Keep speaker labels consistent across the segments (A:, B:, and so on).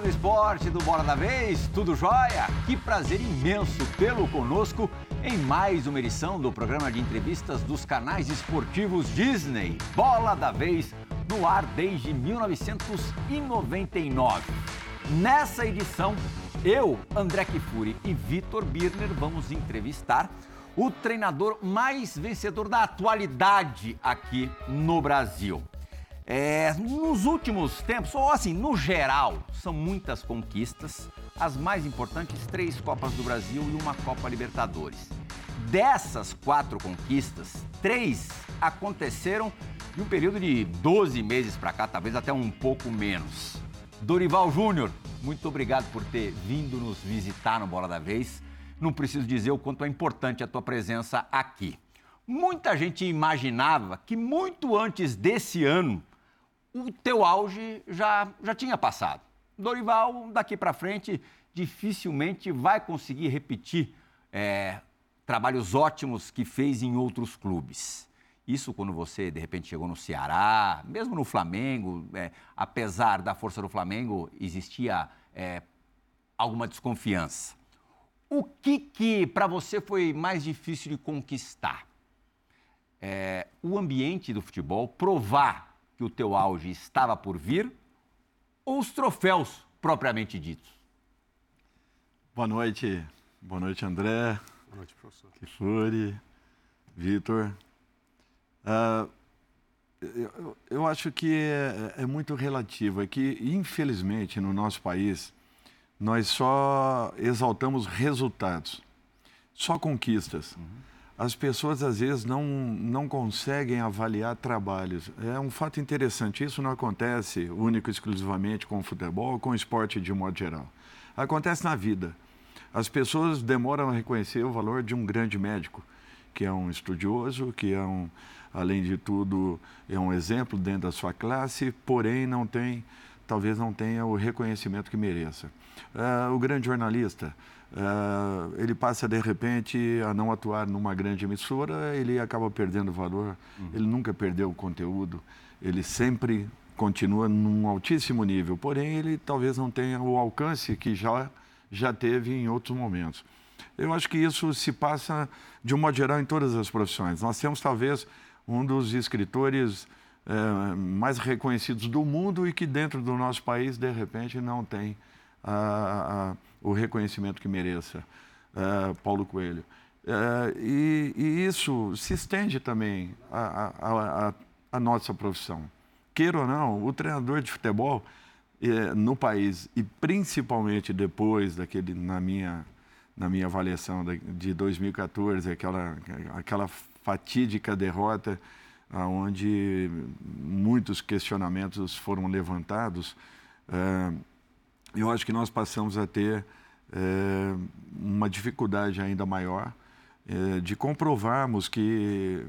A: Do esporte do Bola da Vez, tudo jóia? Que prazer imenso tê-lo conosco em mais uma edição do programa de entrevistas dos canais esportivos Disney. Bola da Vez no ar desde 1999. Nessa edição, eu, André Kifuri e Vitor Birner vamos entrevistar o treinador mais vencedor da atualidade aqui no Brasil. É, nos últimos tempos, ou assim, no geral, são muitas conquistas. As mais importantes, três Copas do Brasil e uma Copa Libertadores. Dessas quatro conquistas, três aconteceram em um período de 12 meses para cá, talvez até um pouco menos. Dorival Júnior, muito obrigado por ter vindo nos visitar no Bola da Vez. Não preciso dizer o quanto é importante a tua presença aqui. Muita gente imaginava que muito antes desse ano o teu auge já, já tinha passado. Dorival, daqui para frente, dificilmente vai conseguir repetir é, trabalhos ótimos que fez em outros clubes. Isso quando você, de repente, chegou no Ceará, mesmo no Flamengo, é, apesar da força do Flamengo, existia é, alguma desconfiança. O que, que para você foi mais difícil de conquistar? É, o ambiente do futebol, provar que o teu auge estava por vir ou os troféus propriamente ditos?
B: Boa noite, boa noite André.
C: Boa noite, professor.
B: Kifuri, Vitor. Uh, eu, eu, acho que é, é, muito relativo. É que, infelizmente, no nosso país, nós só exaltamos resultados, só conquistas. Uhum as pessoas às vezes não, não conseguem avaliar trabalhos. É um fato interessante, isso não acontece único e exclusivamente com o futebol com o esporte de modo geral. Acontece na vida. As pessoas demoram a reconhecer o valor de um grande médico, que é um estudioso, que é um, além de tudo, é um exemplo dentro da sua classe, porém não tem, talvez não tenha o reconhecimento que mereça. Uh, o grande jornalista, Uh, ele passa de repente a não atuar numa grande emissora, ele acaba perdendo valor, uhum. ele nunca perdeu o conteúdo, ele sempre continua num altíssimo nível, porém ele talvez não tenha o alcance que já, já teve em outros momentos. Eu acho que isso se passa de um modo geral em todas as profissões. Nós temos talvez um dos escritores é, mais reconhecidos do mundo e que dentro do nosso país, de repente, não tem a, a, o reconhecimento que mereça, uh, Paulo Coelho. Uh, e, e, isso se estende também à, nossa profissão. Queira ou não, o treinador de futebol eh, no país, e principalmente depois daquele, na minha, na minha avaliação de 2014, aquela, aquela fatídica derrota onde muitos questionamentos foram levantados, uh, eu acho que nós passamos a ter é, uma dificuldade ainda maior é, de comprovarmos que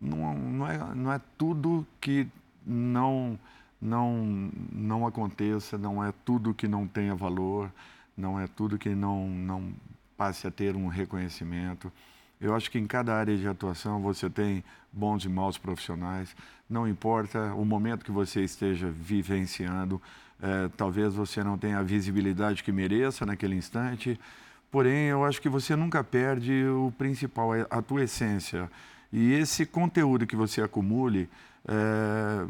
B: não, não, é, não é tudo que não, não, não aconteça, não é tudo que não tenha valor, não é tudo que não, não passe a ter um reconhecimento. Eu acho que em cada área de atuação você tem bons e maus profissionais, não importa o momento que você esteja vivenciando, é, talvez você não tenha a visibilidade que mereça naquele instante, porém eu acho que você nunca perde o principal, é a tua essência. E esse conteúdo que você acumule, é,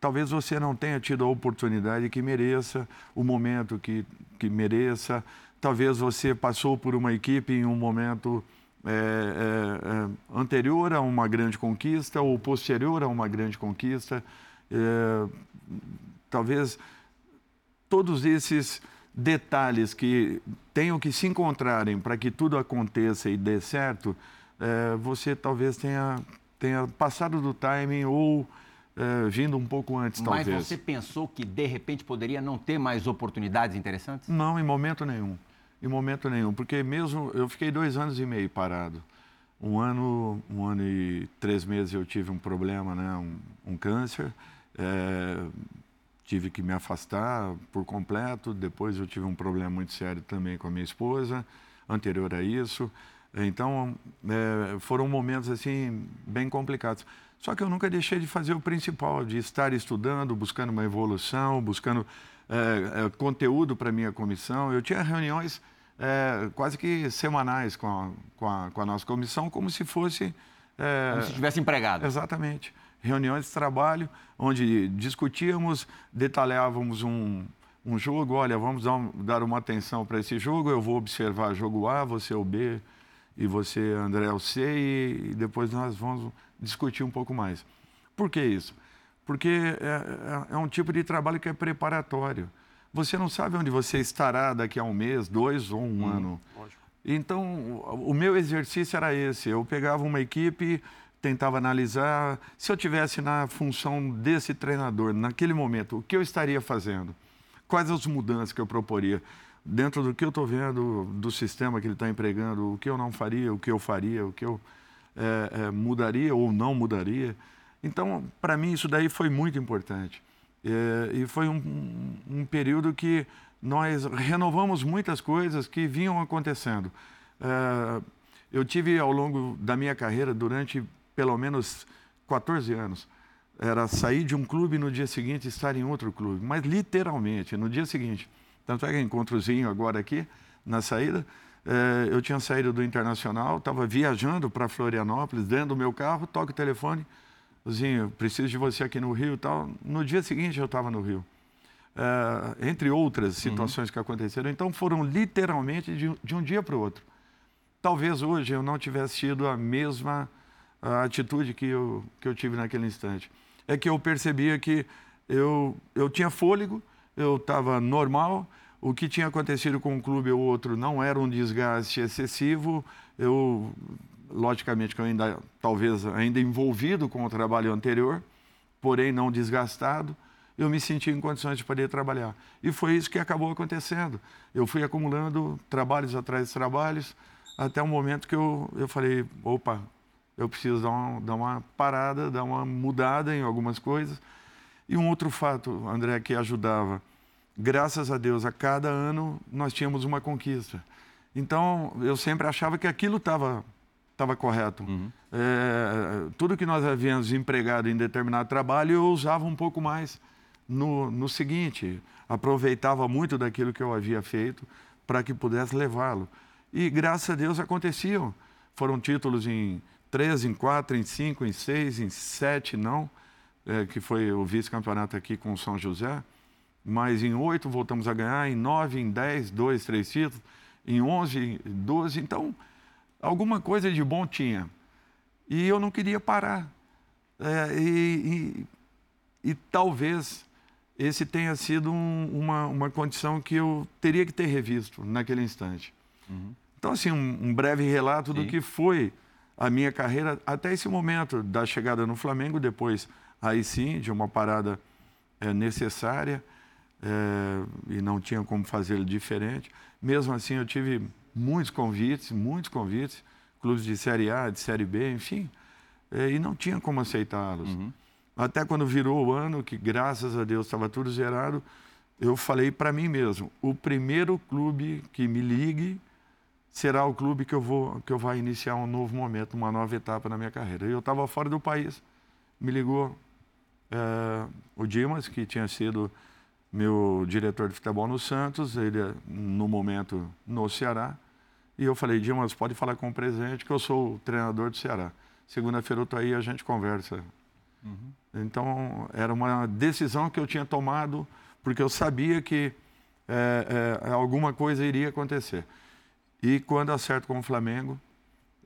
B: talvez você não tenha tido a oportunidade que mereça, o momento que, que mereça, talvez você passou por uma equipe em um momento é, é, é anterior a uma grande conquista ou posterior a uma grande conquista. Talvez todos esses detalhes que tenham que se encontrarem para que tudo aconteça e dê certo, é, você talvez tenha, tenha passado do timing ou é, vindo um pouco antes,
A: Mas
B: talvez.
A: Mas você pensou que, de repente, poderia não ter mais oportunidades interessantes?
B: Não, em momento nenhum. Em momento nenhum. Porque mesmo eu fiquei dois anos e meio parado. Um ano, um ano e três meses eu tive um problema, né? um, um câncer. É, tive que me afastar por completo. Depois eu tive um problema muito sério também com a minha esposa, anterior a isso. Então, é, foram momentos assim bem complicados. Só que eu nunca deixei de fazer o principal, de estar estudando, buscando uma evolução, buscando é, é, conteúdo para a minha comissão. Eu tinha reuniões é, quase que semanais com a, com, a, com a, nossa comissão, como se fosse...
A: É, como se estivesse empregado.
B: Exatamente. Reuniões de trabalho, onde discutíamos, detalhávamos um, um jogo, olha, vamos dar, dar uma atenção para esse jogo, eu vou observar jogo A, você o B e você, André, o C, e, e depois nós vamos discutir um pouco mais. Por que isso? Porque é, é, é um tipo de trabalho que é preparatório. Você não sabe onde você estará daqui a um mês, dois ou um hum, ano. Lógico. Então, o meu exercício era esse. Eu pegava uma equipe, tentava analisar. Se eu tivesse na função desse treinador, naquele momento, o que eu estaria fazendo? Quais as mudanças que eu proporia? Dentro do que eu estou vendo, do sistema que ele está empregando, o que eu não faria, o que eu faria, o que eu é, é, mudaria ou não mudaria. Então, para mim, isso daí foi muito importante. É, e foi um, um, período que nós renovamos muitas coisas que vinham acontecendo. É, eu tive ao longo da minha carreira, durante pelo menos 14 anos, era sair de um clube no dia seguinte estar em outro clube, mas literalmente, no dia seguinte. Tanto é que encontrozinho agora aqui, na saída, é, eu tinha saído do Internacional, estava viajando para Florianópolis, dentro do meu carro, toco o telefone, Zinho, preciso de você aqui no Rio e tal. No dia seguinte eu estava no Rio. É, entre outras uhum. situações uhum. que aconteceram. Então foram literalmente de, de um dia para o outro. Talvez hoje eu não tivesse tido a mesma a atitude que eu, que eu tive naquele instante. É que eu percebia que eu, eu tinha fôlego, eu estava normal, o que tinha acontecido com um clube ou outro não era um desgaste excessivo. Eu, logicamente, que eu ainda, talvez ainda envolvido com o trabalho anterior, porém não desgastado, eu me senti em condições de poder trabalhar. E foi isso que acabou acontecendo. Eu fui acumulando trabalhos atrás de trabalhos, até o momento que eu, eu falei, opa, eu preciso dar uma, dar uma parada, dar uma mudada em algumas coisas. E um outro fato, André, que ajudava graças a Deus, a cada ano nós tínhamos uma conquista. Então, eu sempre achava que aquilo estava estava correto. Uhum. É, tudo que nós havíamos empregado em determinado trabalho, eu usava um pouco mais no, no seguinte, aproveitava muito daquilo que eu havia feito para que pudesse levá-lo. E graças a Deus aconteciam. Foram títulos em três, em quatro, em cinco, em seis, em sete, não, é, que foi o vice-campeonato aqui com o São José mas em oito voltamos a ganhar, em nove, em dez, dois, três títulos, em onze, doze. Então, alguma coisa de bom tinha. E eu não queria parar. É, e, e, e, talvez esse tenha sido um, uma, uma condição que eu teria que ter revisto naquele instante. Uhum. Então, assim, um, um breve relato sim. do que foi a minha carreira até esse momento da chegada no Flamengo, depois, aí sim, de uma parada é, necessária é, e não tinha como fazer diferente. Mesmo assim, eu tive muitos convites, muitos convites, clubes de Série A, de Série B, enfim, é, e não tinha como aceitá-los. Uhum. Até quando virou o ano, que graças a Deus estava tudo zerado, eu falei para mim mesmo: o primeiro clube que me ligue será o clube que eu vou que eu vou iniciar um novo momento, uma nova etapa na minha carreira. Eu estava fora do país, me ligou é, o Dimas, que tinha sido meu diretor de futebol no Santos, ele no momento no Ceará. E eu falei, Dimas, pode falar com o presidente que eu sou o treinador do Ceará. Segunda-feira eu estou aí a gente conversa. Uhum. Então, era uma decisão que eu tinha tomado, porque eu sabia que é, é, alguma coisa iria acontecer. E quando acerto com o Flamengo,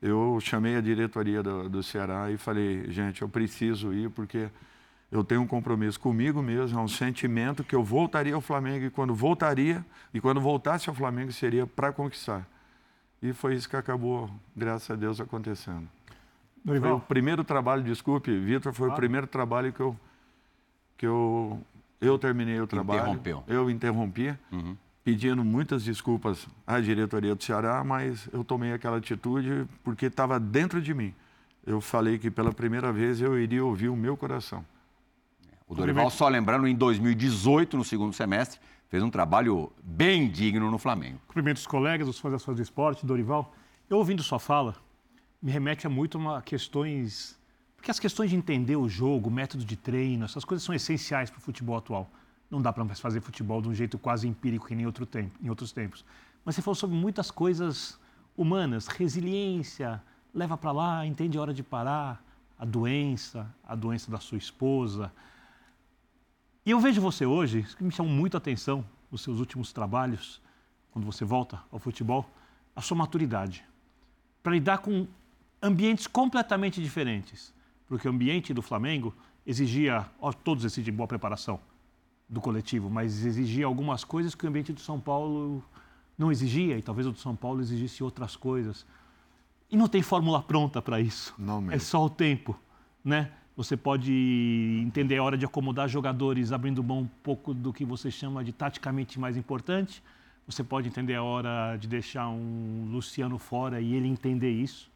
B: eu chamei a diretoria do, do Ceará e falei, gente, eu preciso ir, porque eu tenho um compromisso comigo mesmo, é um sentimento que eu voltaria ao Flamengo e quando voltaria, e quando voltasse ao Flamengo seria para conquistar. E foi isso que acabou, graças a Deus, acontecendo. Dorival. Foi o primeiro trabalho, desculpe, Vitor, foi claro. o primeiro trabalho que eu, que eu, eu terminei o trabalho.
A: Interrompeu.
B: Eu interrompi, uhum. Pedindo muitas desculpas à diretoria do Ceará, mas eu tomei aquela atitude porque estava dentro de mim. Eu falei que pela primeira vez eu iria ouvir o meu coração.
A: O Dorival, só lembrando, em 2018, no segundo semestre, fez um trabalho bem digno no Flamengo.
C: Cumprimento os colegas, os fãs das fãs do esporte, Dorival. Eu ouvindo sua fala, me remete a muito a questões. Porque as questões de entender o jogo, o método de treino, essas coisas são essenciais para o futebol atual. Não dá para fazer futebol de um jeito quase empírico que nem outro tempo, em outros tempos. Mas você falou sobre muitas coisas humanas, resiliência, leva para lá, entende a hora de parar, a doença, a doença da sua esposa. E eu vejo você hoje, isso que me chamou muito a atenção, os seus últimos trabalhos, quando você volta ao futebol, a sua maturidade. Para lidar com ambientes completamente diferentes. Porque o ambiente do Flamengo exigia, ó, todos exigem boa preparação do coletivo, mas exigia algumas coisas que o ambiente do São Paulo não exigia, e talvez o do São Paulo exigisse outras coisas. E não tem fórmula pronta para isso.
B: Não mesmo.
C: É só o tempo, né? Você pode entender a hora de acomodar jogadores, abrindo mão um pouco do que você chama de taticamente mais importante. Você pode entender a hora de deixar um Luciano fora e ele entender isso,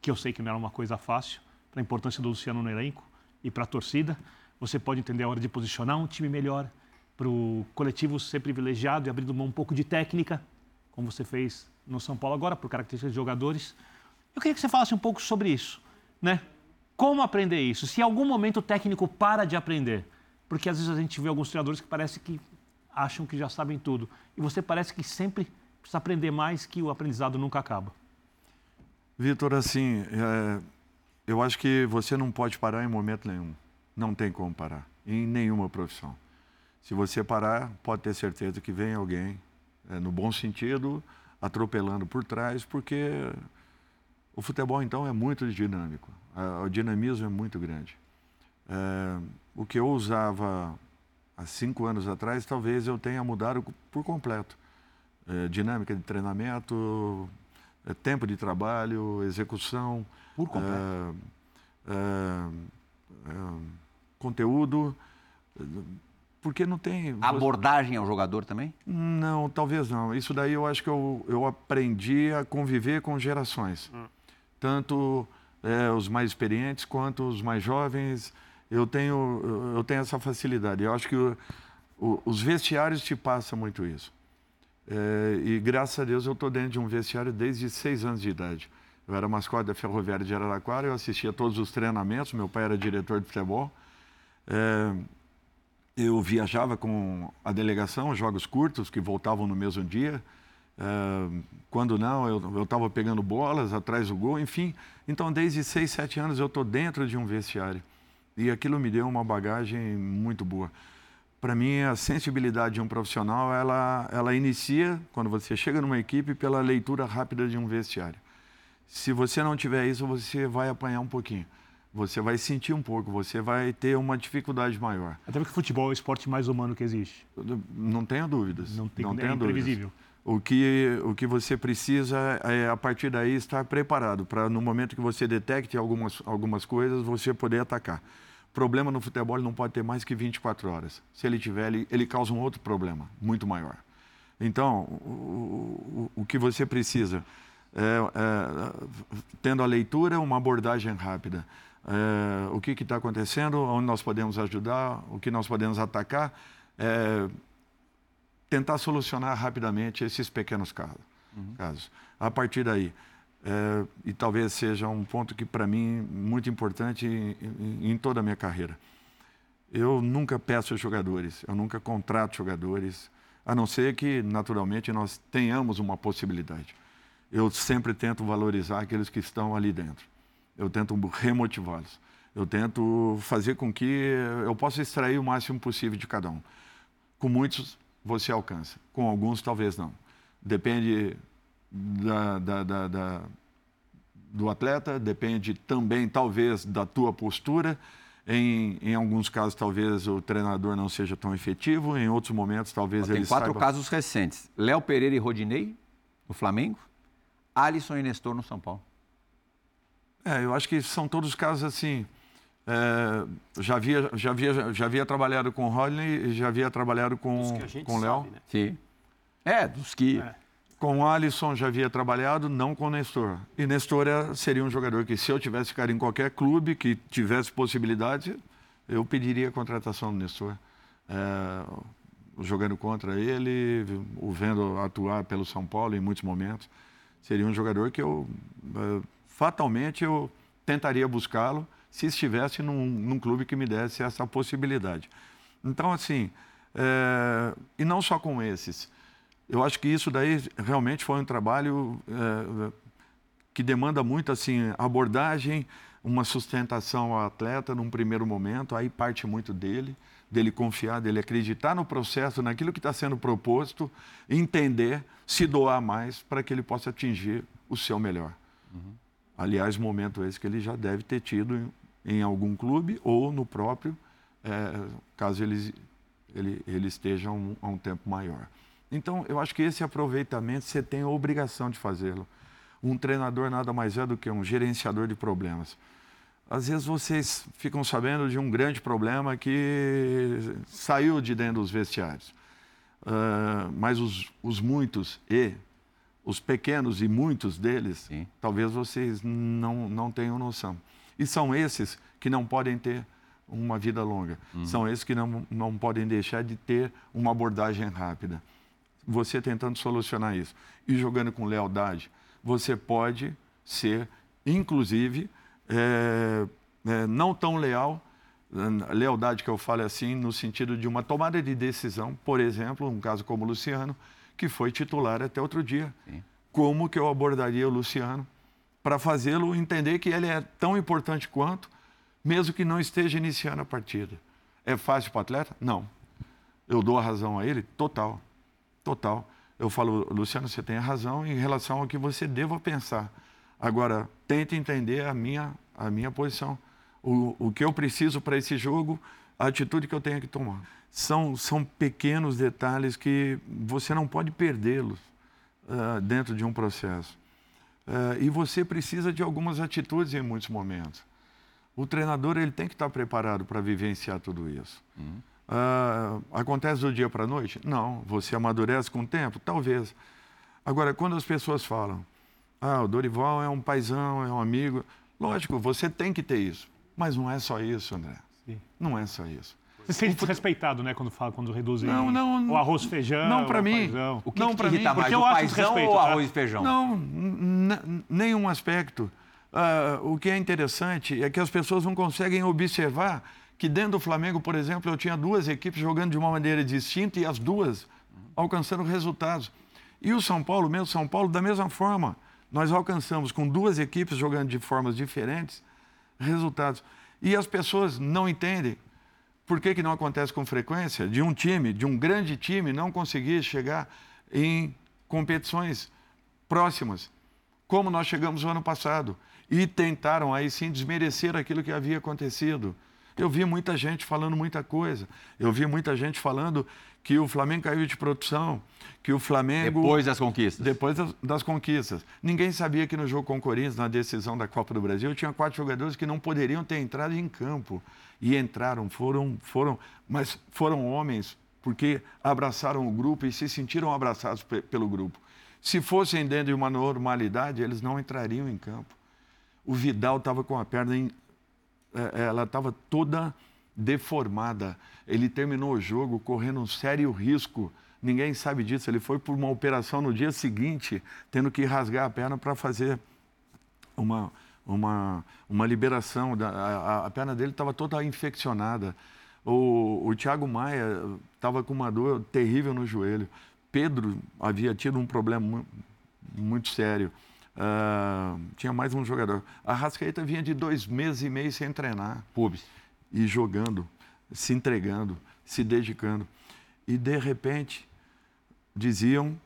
C: que eu sei que não era uma coisa fácil, para a importância do Luciano no elenco e para a torcida. Você pode entender a hora de posicionar um time melhor, para o coletivo ser privilegiado e abrindo mão um pouco de técnica, como você fez no São Paulo agora, por características de jogadores. Eu queria que você falasse um pouco sobre isso, né? Como aprender isso? Se em algum momento o técnico para de aprender, porque às vezes a gente vê alguns treinadores que parece que acham que já sabem tudo e você parece que sempre precisa aprender mais, que o aprendizado nunca acaba.
B: Vitor, assim, é, eu acho que você não pode parar em momento nenhum. Não tem como parar, em nenhuma profissão. Se você parar, pode ter certeza que vem alguém, é, no bom sentido, atropelando por trás, porque o futebol, então, é muito dinâmico. O dinamismo é muito grande. É, o que eu usava há cinco anos atrás, talvez eu tenha mudado por completo. É, dinâmica de treinamento, tempo de trabalho, execução.
C: Por completo.
B: É, é, é, conteúdo. Porque não tem.
A: Abordagem ao jogador também?
B: Não, talvez não. Isso daí eu acho que eu, eu aprendi a conviver com gerações. Hum tanto é, os mais experientes quanto os mais jovens. Eu tenho, eu tenho essa facilidade. Eu acho que o, o, os vestiários te passam muito isso. É, e graças a Deus eu estou dentro de um vestiário desde seis anos de idade. Eu era mascote da Ferroviária de Araraquara, eu assistia todos os treinamentos, meu pai era diretor de futebol. É, eu viajava com a delegação, jogos curtos que voltavam no mesmo dia. Uh, quando não, eu estava pegando bolas atrás do gol, enfim. Então, desde 6, 7 anos eu estou dentro de um vestiário. E aquilo me deu uma bagagem muito boa. Para mim, a sensibilidade de um profissional, ela, ela inicia, quando você chega numa equipe, pela leitura rápida de um vestiário. Se você não tiver isso, você vai apanhar um pouquinho. Você vai sentir um pouco, você vai ter uma dificuldade maior.
C: Até porque o futebol é o esporte mais humano que existe.
B: Não tenha dúvidas.
C: Não, tem,
B: não
C: tenha é imprevisível.
B: Dúvidas. O que, o que você precisa é, a partir daí, estar preparado para, no momento que você detecte algumas, algumas coisas, você poder atacar. Problema no futebol não pode ter mais que 24 horas. Se ele tiver, ele, ele causa um outro problema, muito maior. Então, o, o, o que você precisa, é, é, tendo a leitura, uma abordagem rápida. É, o que está acontecendo, onde nós podemos ajudar, o que nós podemos atacar. É, tentar solucionar rapidamente esses pequenos casos. Uhum. casos. A partir daí, é, e talvez seja um ponto que para mim muito importante em, em, em, toda a minha carreira. Eu nunca peço jogadores, eu nunca contrato jogadores, a não ser que naturalmente nós tenhamos uma possibilidade. Eu sempre tento valorizar aqueles que estão ali dentro. Eu tento remotivá-los. Eu tento fazer com que eu possa extrair o máximo possível de cada um. Com muitos você alcança. Com alguns, talvez não. Depende da, da, da, da, do atleta, depende também, talvez, da tua postura. Em, em alguns casos, talvez o treinador não seja tão efetivo, em outros momentos, talvez
A: Tem
B: ele
A: quatro
B: saiba...
A: casos recentes: Léo Pereira e Rodinei, no Flamengo, Alisson e Nestor no São Paulo.
B: É, eu acho que são todos casos assim. É, já, havia, já, havia, já havia trabalhado com o Rodney e já havia trabalhado com o Léo. Né?
A: Sim. É, dos que. É.
B: Com o Alisson já havia trabalhado, não com o Nestor. E Nestor é, seria um jogador que, se eu tivesse ficado em qualquer clube que tivesse possibilidade, eu pediria a contratação do Nestor. É, jogando contra ele, o vendo atuar pelo São Paulo em muitos momentos. Seria um jogador que eu, uh, fatalmente, eu tentaria buscá-lo se estivesse num, num, clube que me desse essa possibilidade. Então, assim, é, e não só com esses. Eu acho que isso daí realmente foi um trabalho é, que demanda muito assim abordagem, uma sustentação ao atleta num primeiro momento, aí parte muito dele, dele confiar, dele acreditar no processo, naquilo que está sendo proposto, entender, se doar mais para que ele possa atingir o seu melhor. Uhum. Aliás, momento esse que ele já deve ter tido em, em algum clube ou no próprio, é, caso ele, ele, ele esteja um, a um tempo maior. Então, eu acho que esse aproveitamento você tem a obrigação de fazê-lo. Um treinador nada mais é do que um gerenciador de problemas. Às vezes vocês ficam sabendo de um grande problema que saiu de dentro dos vestiários. Uh, mas os, os, muitos e os pequenos e muitos deles, Sim. talvez vocês não, não tenham noção. E são esses que não podem ter uma vida longa. Uhum. São esses que não, não podem deixar de ter uma abordagem rápida. Você tentando solucionar isso e jogando com lealdade, você pode ser, inclusive, é, é, não tão leal, lealdade que eu falo é assim, no sentido de uma tomada de decisão, por exemplo, um caso como o Luciano, que foi titular até outro dia. Sim. Como que eu abordaria o Luciano para fazê-lo entender que ele é tão importante quanto, mesmo que não esteja iniciando a partida. É fácil para o atleta? Não. Eu dou a razão a ele? Total. Total eu falo, Luciano, você tem razão em relação ao que você deva pensar. Agora, tente entender a minha, a minha posição. O, o que eu preciso para esse jogo, a atitude que eu tenho que tomar. São, são pequenos detalhes que você não pode perdê-los uh, dentro de um processo. Uh, e você precisa de algumas atitudes em muitos momentos. O treinador ele tem que estar preparado para vivenciar tudo isso. Uhum. Uh, acontece do dia para a noite? Não. Você amadurece com o tempo? Talvez. Agora, quando as pessoas falam, ah, o Dorival é um paizão, é um amigo, lógico, você tem que ter isso. Mas não é só isso, André. Não é só isso.
C: Você se sente desrespeitado, né, quando fala, quando reduzem
B: não, não,
C: o arroz feijão.
B: Não, para mim.
C: Paizão.
A: O que, não, que te irrita mim, mais, o paizão ou o arroz e feijão?
B: Não, nenhum aspecto. Uh, o que é interessante é que as pessoas não conseguem observar que dentro do Flamengo, por exemplo, eu tinha duas equipes jogando de uma maneira distinta e as duas alcançando resultados. E o São Paulo, mesmo São Paulo, da mesma forma. Nós alcançamos com duas equipes jogando de formas diferentes resultados. E as pessoas não entendem por que, que não acontece com frequência de um time, de um grande time, não conseguir chegar em competições próximas, como nós chegamos no ano passado. E tentaram aí sim desmerecer aquilo que havia acontecido. Eu vi muita gente falando muita coisa. Eu vi muita gente falando que o Flamengo caiu de produção, que o Flamengo.
A: Depois das conquistas.
B: Depois das, das, conquistas. Ninguém sabia que no jogo com o Corinthians, na decisão da Copa do Brasil, tinha quatro jogadores que não poderiam ter entrado em campo. E entraram, foram, foram, mas foram homens porque abraçaram o grupo e se sentiram abraçados pelo grupo. Se fossem dentro de uma normalidade, eles não entrariam em campo. O Vidal estava com a perna em, é, ela estava toda deformada. Ele terminou o jogo correndo um sério risco. Ninguém sabe disso. Ele foi por uma operação no dia seguinte, tendo que rasgar a perna para fazer uma, uma, uma liberação. Da, a, a perna dele estava toda infeccionada. O, o Thiago Maia estava com uma dor terrível no joelho. Pedro havia tido um problema muito, sério. Uh, tinha mais um jogador. A Rascaeta vinha de dois meses e meio sem treinar.
A: Pubs.
B: E jogando, se entregando, se dedicando. E, de repente, diziam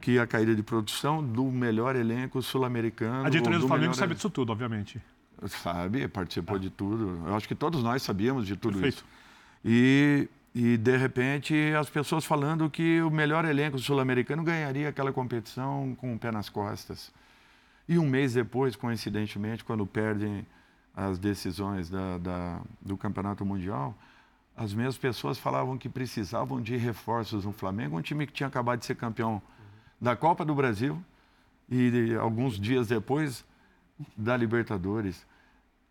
B: que a caída de produção do melhor elenco sul-americano.
C: A diretoria do, do Flamengo sabe disso tudo, obviamente.
B: Sabe, participou ah. de tudo. Eu acho que todos nós sabíamos de tudo
C: Perfeito.
B: isso. E, e, de repente, as pessoas falando que o melhor elenco sul-americano ganharia aquela competição com o pé nas costas. E um mês depois, coincidentemente, quando perdem as decisões da, da, do Campeonato Mundial, as mesmas pessoas falavam que precisavam de reforços no Flamengo, um time que tinha acabado de ser campeão da Copa do Brasil e alguns dias depois da Libertadores.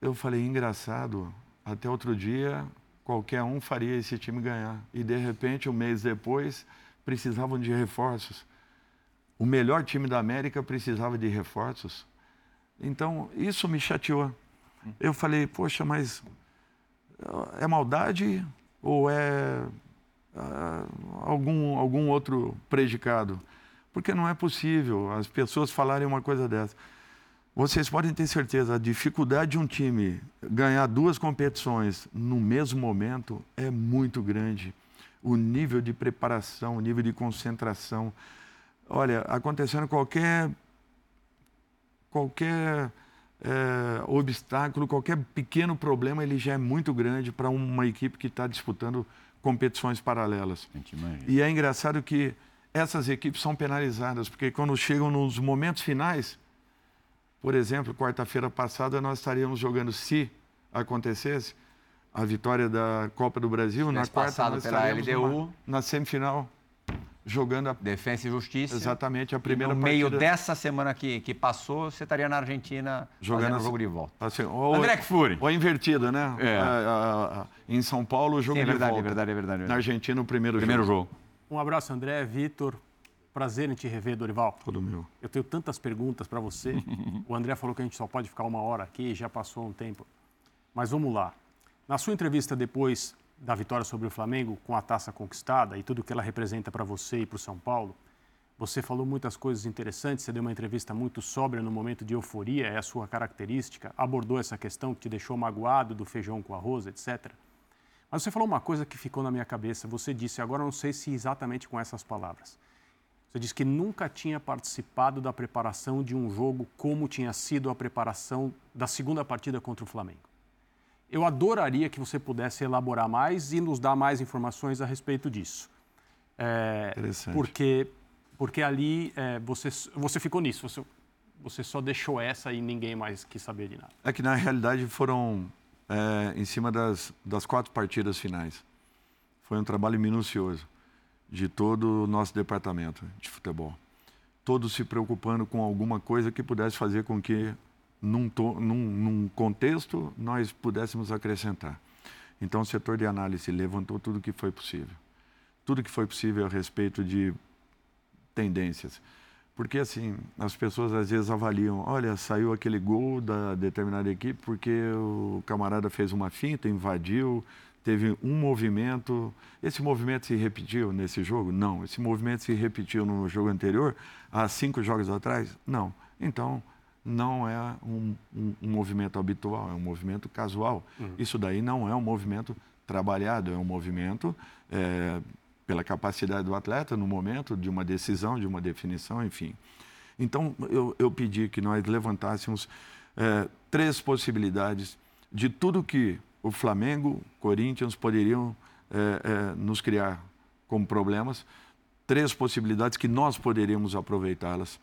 B: Eu falei, engraçado, até outro dia qualquer um faria esse time ganhar. E de repente, um mês depois, precisavam de reforços o melhor time da América precisava de reforços. Então, isso me chateou. Eu falei, poxa, mas é maldade ou é uh, algum, algum outro predicado? Porque não é possível as pessoas falarem uma coisa dessa. Vocês podem ter certeza, a dificuldade de um time ganhar duas competições no mesmo momento é muito grande. O nível de preparação, o nível de concentração. Olha, acontecendo qualquer qualquer é, obstáculo, qualquer pequeno problema, ele já é muito grande para uma equipe que está disputando competições paralelas. E é engraçado que essas equipes são penalizadas, porque quando chegam nos momentos finais, por exemplo, quarta-feira passada nós estaríamos jogando, se acontecesse, a vitória da Copa do Brasil, na quarta nós
A: pela LDU.
B: Na semifinal jogando a
A: Defesa e Justiça.
B: Exatamente, a primeira
A: e no partida... meio dessa semana que, que passou, você estaria na Argentina jogando o jogo de volta.
B: Assim, ou, André Kfouri. Ou invertida, né? É. A, a, a, em São Paulo, o jogo Sim, é
A: verdade,
B: de volta.
A: É verdade, é verdade, é verdade.
B: Na Argentina, o primeiro,
A: primeiro jogo.
B: jogo.
D: Um abraço, André, Vitor. Prazer em te rever, Dorival.
B: Todo meu.
D: Eu tenho tantas perguntas para você. o André falou que a gente só pode ficar uma hora aqui, já passou um tempo. Mas vamos lá. Na sua entrevista depois da vitória sobre o Flamengo, com a taça conquistada e tudo que ela representa para você e para o São Paulo, você falou muitas coisas interessantes, você deu uma entrevista muito sóbria no momento de euforia, é a sua característica, abordou essa questão que te deixou magoado do feijão com arroz, etc. Mas você falou uma coisa que ficou na minha cabeça, você disse, agora não sei se exatamente com essas palavras. Você disse que nunca tinha participado da preparação de um jogo como tinha sido a preparação da segunda partida contra o Flamengo. Eu adoraria que você pudesse elaborar mais e nos dar mais informações a respeito disso.
B: É, Interessante.
D: Porque, porque ali é, você, você ficou nisso, você, você só deixou essa e ninguém mais quis saber de nada.
B: É que, na realidade, foram é, em cima das, das quatro partidas finais. Foi um trabalho minucioso de todo o nosso departamento de futebol. Todos se preocupando com alguma coisa que pudesse fazer com que num, num, num contexto, nós pudéssemos acrescentar. Então, o setor de análise levantou tudo o que foi possível. Tudo que foi possível a respeito de tendências. Porque, assim, as pessoas às vezes avaliam: olha, saiu aquele gol da determinada equipe porque o camarada fez uma finta, invadiu, teve um movimento. Esse movimento se repetiu nesse jogo? Não. Esse movimento se repetiu no jogo anterior, há cinco jogos atrás? Não. Então, não é um, um, um, movimento habitual, é um movimento casual. Uhum. Isso daí não é um movimento trabalhado, é um movimento é, pela capacidade do atleta no momento de uma decisão, de uma definição, enfim. Então, eu, eu pedi que nós levantássemos é, três possibilidades de tudo que o Flamengo, Corinthians poderiam é, é nos criar como problemas, três possibilidades que nós poderíamos aproveitá-las.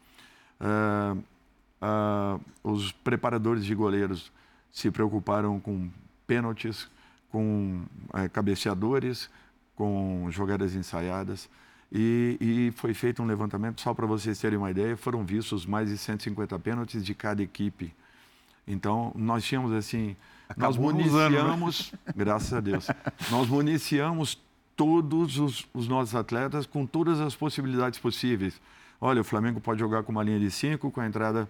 B: Uh, os preparadores de goleiros se preocuparam com pênaltis, com uh, cabeceadores, com jogadas ensaiadas. E, e, foi feito um levantamento, só para vocês terem uma ideia, foram vistos mais de 150 pênaltis de cada equipe. Então, nós tínhamos assim, Acabou nós municiamos, né? graças a Deus, nós municiamos todos os, os nossos atletas com todas as possibilidades possíveis. Olha, o Flamengo pode jogar com uma linha de cinco, com a entrada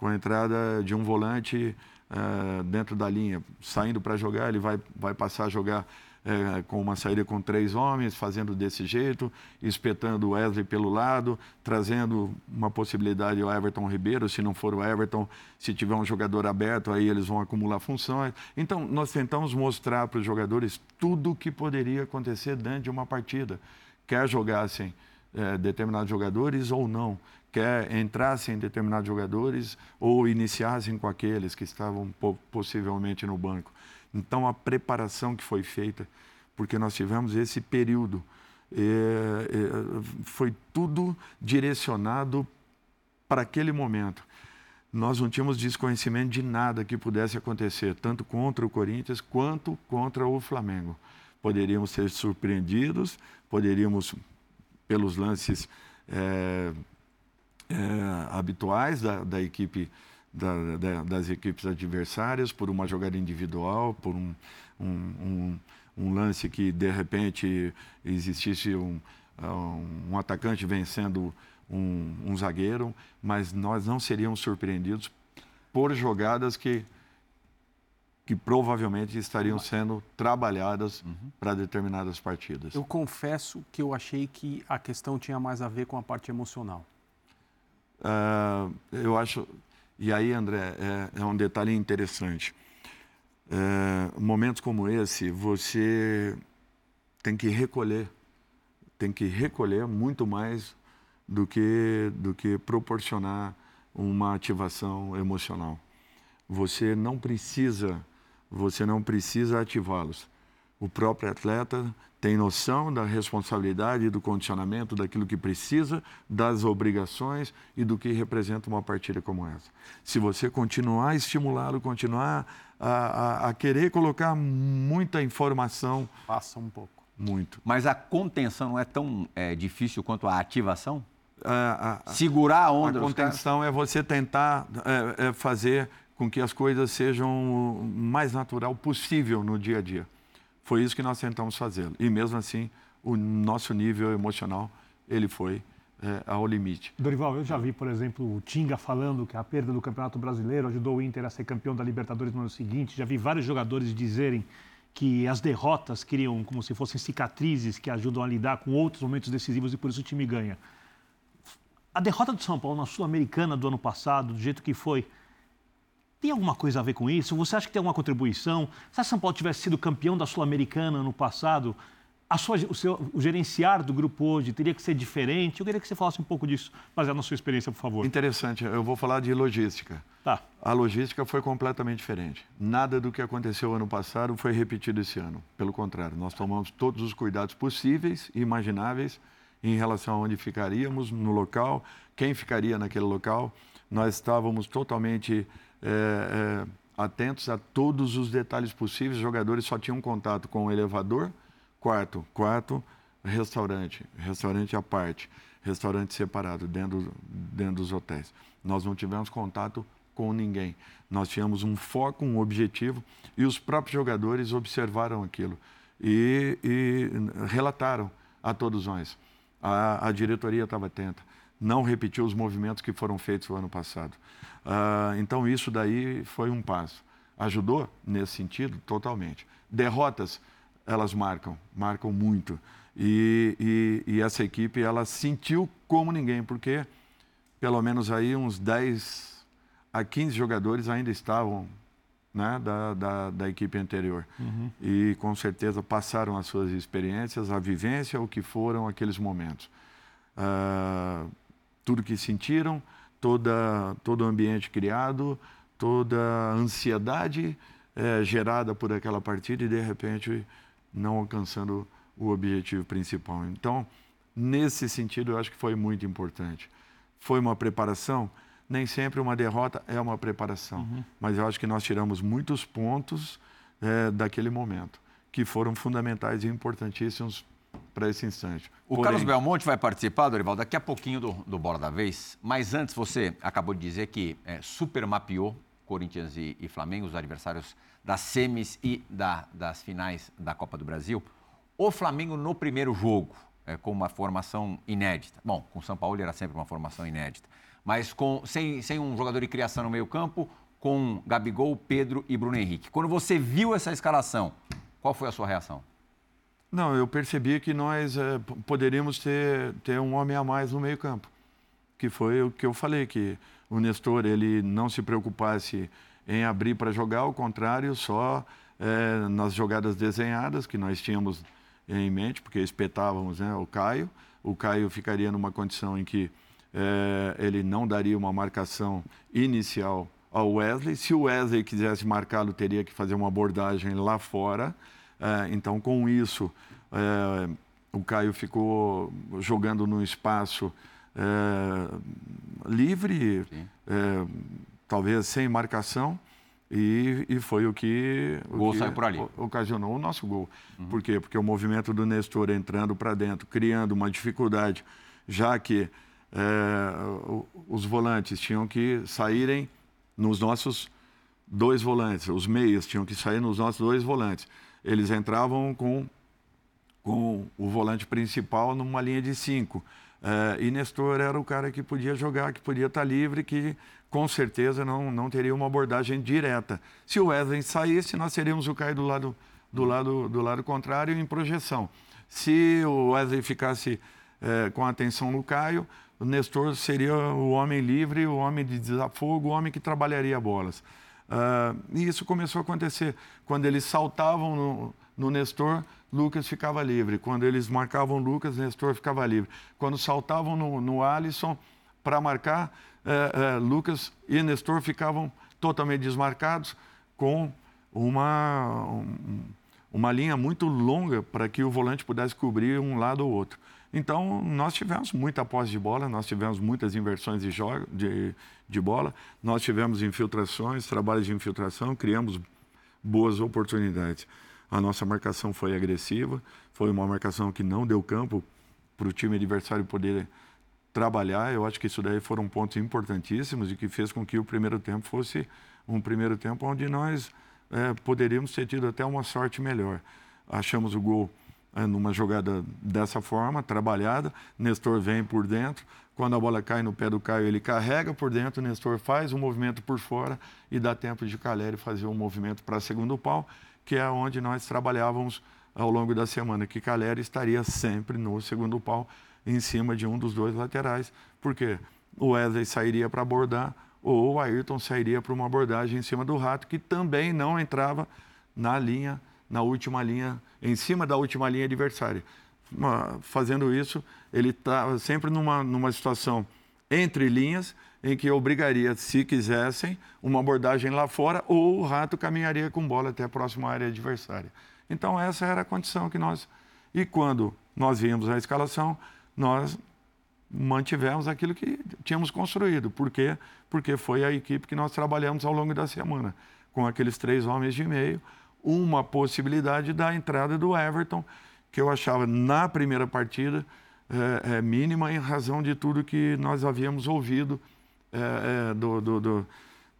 B: com a entrada de um volante uh, dentro da linha, saindo para jogar, ele vai, vai passar a jogar uh, com uma saída com três homens, fazendo desse jeito, espetando o Wesley pelo lado, trazendo uma possibilidade ao Everton Ribeiro, se não for o Everton, se tiver um jogador aberto, aí eles vão acumular funções. Então, nós tentamos mostrar para os jogadores tudo o que poderia acontecer dentro de uma partida, quer jogassem uh, determinados jogadores ou não quer entrassem determinados jogadores ou iniciassem com aqueles que estavam possivelmente no banco. Então, a preparação que foi feita, porque nós tivemos esse período, é, é, foi tudo direcionado para aquele momento. Nós não tínhamos desconhecimento de nada que pudesse acontecer, tanto contra o Corinthians quanto contra o Flamengo. Poderíamos ser surpreendidos, poderíamos, pelos lances é, é, habituais da, da equipe, da, da, das equipes adversárias, por uma jogada individual, por um, um, um, um lance que de repente existisse um, um atacante vencendo um, um zagueiro, mas nós não seríamos surpreendidos por jogadas que que provavelmente estariam sendo trabalhadas uhum. para determinadas partidas.
D: Eu confesso que eu achei que a questão tinha mais a ver com a parte emocional.
B: Uh, eu acho. E aí, André, é, é um detalhe interessante. É, momentos como esse, você tem que recolher, tem que recolher muito mais do que, do que proporcionar uma ativação emocional. Você não precisa você não precisa ativá-los. O próprio atleta tem noção da responsabilidade, do condicionamento, daquilo que precisa, das obrigações e do que representa uma partida como essa. Se você continuar a estimulá-lo, continuar a, a, a, querer colocar muita informação.
D: Passa um pouco.
B: Muito.
A: Mas a contenção não é tão é, difícil quanto a ativação? A, Segurar a onda.
B: A contenção é você tentar é, é fazer com que as coisas sejam o mais natural possível no dia a dia. Foi isso que nós tentamos fazer. E mesmo assim, o nosso nível emocional, ele foi é, ao limite.
C: Dorival, eu já vi, por exemplo, o Tinga falando que a perda do Campeonato Brasileiro ajudou o Inter a ser campeão da Libertadores no ano seguinte. Já vi vários jogadores dizerem que as derrotas criam como se fossem cicatrizes que ajudam a lidar com outros momentos decisivos e por isso o time ganha. A derrota do São Paulo na Sul-Americana do ano passado, do jeito que foi, tem alguma coisa a ver com isso? Você acha que tem alguma contribuição? Se a São Paulo tivesse sido campeão da Sul-Americana no passado, sua, o, seu, o gerenciar do grupo hoje teria que ser diferente? Eu queria que você falasse um pouco disso, baseado na sua experiência, por favor.
B: Interessante. Eu vou falar de logística.
C: Tá.
B: A logística foi completamente diferente. Nada do que aconteceu ano passado foi repetido esse ano. Pelo contrário, nós tomamos todos os cuidados possíveis e imagináveis em relação a onde ficaríamos no local, quem ficaria naquele local. Nós estávamos totalmente é, é, atentos a todos os detalhes possíveis. Os jogadores só tinham contato com o elevador, quarto, quarto, restaurante, restaurante à parte, restaurante separado dentro, dentro dos hotéis. Nós não tivemos contato com ninguém. Nós tínhamos um foco, um objetivo e os próprios jogadores observaram aquilo e, e relataram a todos nós. A, a diretoria estava atenta, não repetiu os movimentos que foram feitos no ano passado. Uh, então, isso daí foi um passo. Ajudou nesse sentido? Totalmente. Derrotas, elas marcam, marcam muito. E, e, e, essa equipe, ela sentiu como ninguém, porque pelo menos aí uns 10 a 15 jogadores ainda estavam né, da, da, da, equipe anterior. Uhum. E com certeza passaram as suas experiências, a vivência, o que foram aqueles momentos. Uh, tudo que sentiram, toda, todo o ambiente criado, toda a ansiedade é, gerada por aquela partida e, de repente, não alcançando o objetivo principal. Então, nesse sentido, eu acho que foi muito importante. Foi uma preparação, nem sempre uma derrota é uma preparação, uhum. mas eu acho que nós tiramos muitos pontos é, daquele momento, que foram fundamentais e importantíssimos para esse instante.
A: O Porém... Carlos Belmonte vai participar, Dorival, daqui a pouquinho do, do Bola da Vez. Mas antes, você acabou de dizer que é, super mapeou Corinthians e, e, Flamengo, os adversários das semis e da, das finais da Copa do Brasil. O Flamengo no primeiro jogo, é, com uma formação inédita. Bom, com o São Paulo era sempre uma formação inédita. Mas com, sem, sem um jogador de criação no meio campo, com Gabigol, Pedro e Bruno Henrique. Quando você viu essa escalação, qual foi a sua reação?
B: Não, eu percebi que nós é, poderíamos ter, ter um homem a mais no meio campo. Que foi o que eu falei, que o Nestor ele não se preocupasse em abrir para jogar, ao contrário, só é, nas jogadas desenhadas que nós tínhamos em mente, porque espetávamos né, o Caio. O Caio ficaria numa condição em que é, ele não daria uma marcação inicial ao Wesley. Se o Wesley quisesse marcá-lo, teria que fazer uma abordagem lá fora. É, então, com isso, é, o Caio ficou jogando no espaço é, livre, talvez sem marcação. E, e, foi o que,
A: o gol que saiu por ali.
B: ocasionou o nosso gol. Uhum. Por quê? Porque o movimento do Nestor entrando para dentro, criando uma dificuldade, já que é, os volantes tinham que saírem nos nossos dois volantes, os meias tinham que sair nos nossos dois volantes eles entravam com com o volante principal numa linha de cinco. É, e Nestor era o cara que podia jogar, que podia estar livre, que com certeza não, não teria uma abordagem direta. Se o Wesley saísse, nós teríamos o Caio do lado, do lado, do lado contrário em projeção. Se o Wesley ficasse é, com atenção no Caio, o Nestor seria o homem livre, o homem de desafogo, o homem que trabalharia bolas. Uh, e isso começou a acontecer. Quando eles saltavam no, no Nestor, Lucas ficava livre. Quando eles marcavam Lucas, Nestor ficava livre. Quando saltavam no, no Alisson para marcar, eh, eh, Lucas e Nestor ficavam totalmente desmarcados com uma, um, uma linha muito longa para que o volante pudesse cobrir um lado ou outro. Então, nós tivemos muita posse de bola, nós tivemos muitas inversões de, jogo, de, de bola, nós tivemos infiltrações, trabalhos de infiltração, criamos boas oportunidades. A nossa marcação foi agressiva, foi uma marcação que não deu campo para o time adversário poder trabalhar. Eu acho que isso daí foram pontos importantíssimos e que fez com que o primeiro tempo fosse um primeiro tempo onde nós é, poderíamos ter tido até uma sorte melhor. Achamos o gol numa jogada dessa forma, trabalhada. Nestor vem por dentro. Quando a bola cai no pé do Caio, ele carrega por dentro. Nestor faz um movimento por fora e dá tempo de Caleri fazer um movimento para segundo pau, que é onde nós trabalhávamos ao longo da semana, que Caleri estaria sempre no segundo pau, em cima de um dos dois laterais, porque o Wesley sairia para abordar ou o Ayrton sairia para uma abordagem em cima do Rato, que também não entrava na linha, na última linha em cima da última linha adversária. Fazendo isso, ele estava sempre numa, numa situação entre linhas, em que obrigaria, se quisessem, uma abordagem lá fora, ou o rato caminharia com bola até a próxima área adversária. Então, essa era a condição que nós. E quando nós vimos a escalação, nós mantivemos aquilo que tínhamos construído. Por quê? Porque foi a equipe que nós trabalhamos ao longo da semana, com aqueles três homens de meio, uma possibilidade da entrada do Everton, que eu achava na primeira partida é, é, mínima em razão de tudo que nós havíamos ouvido é, do, do, do,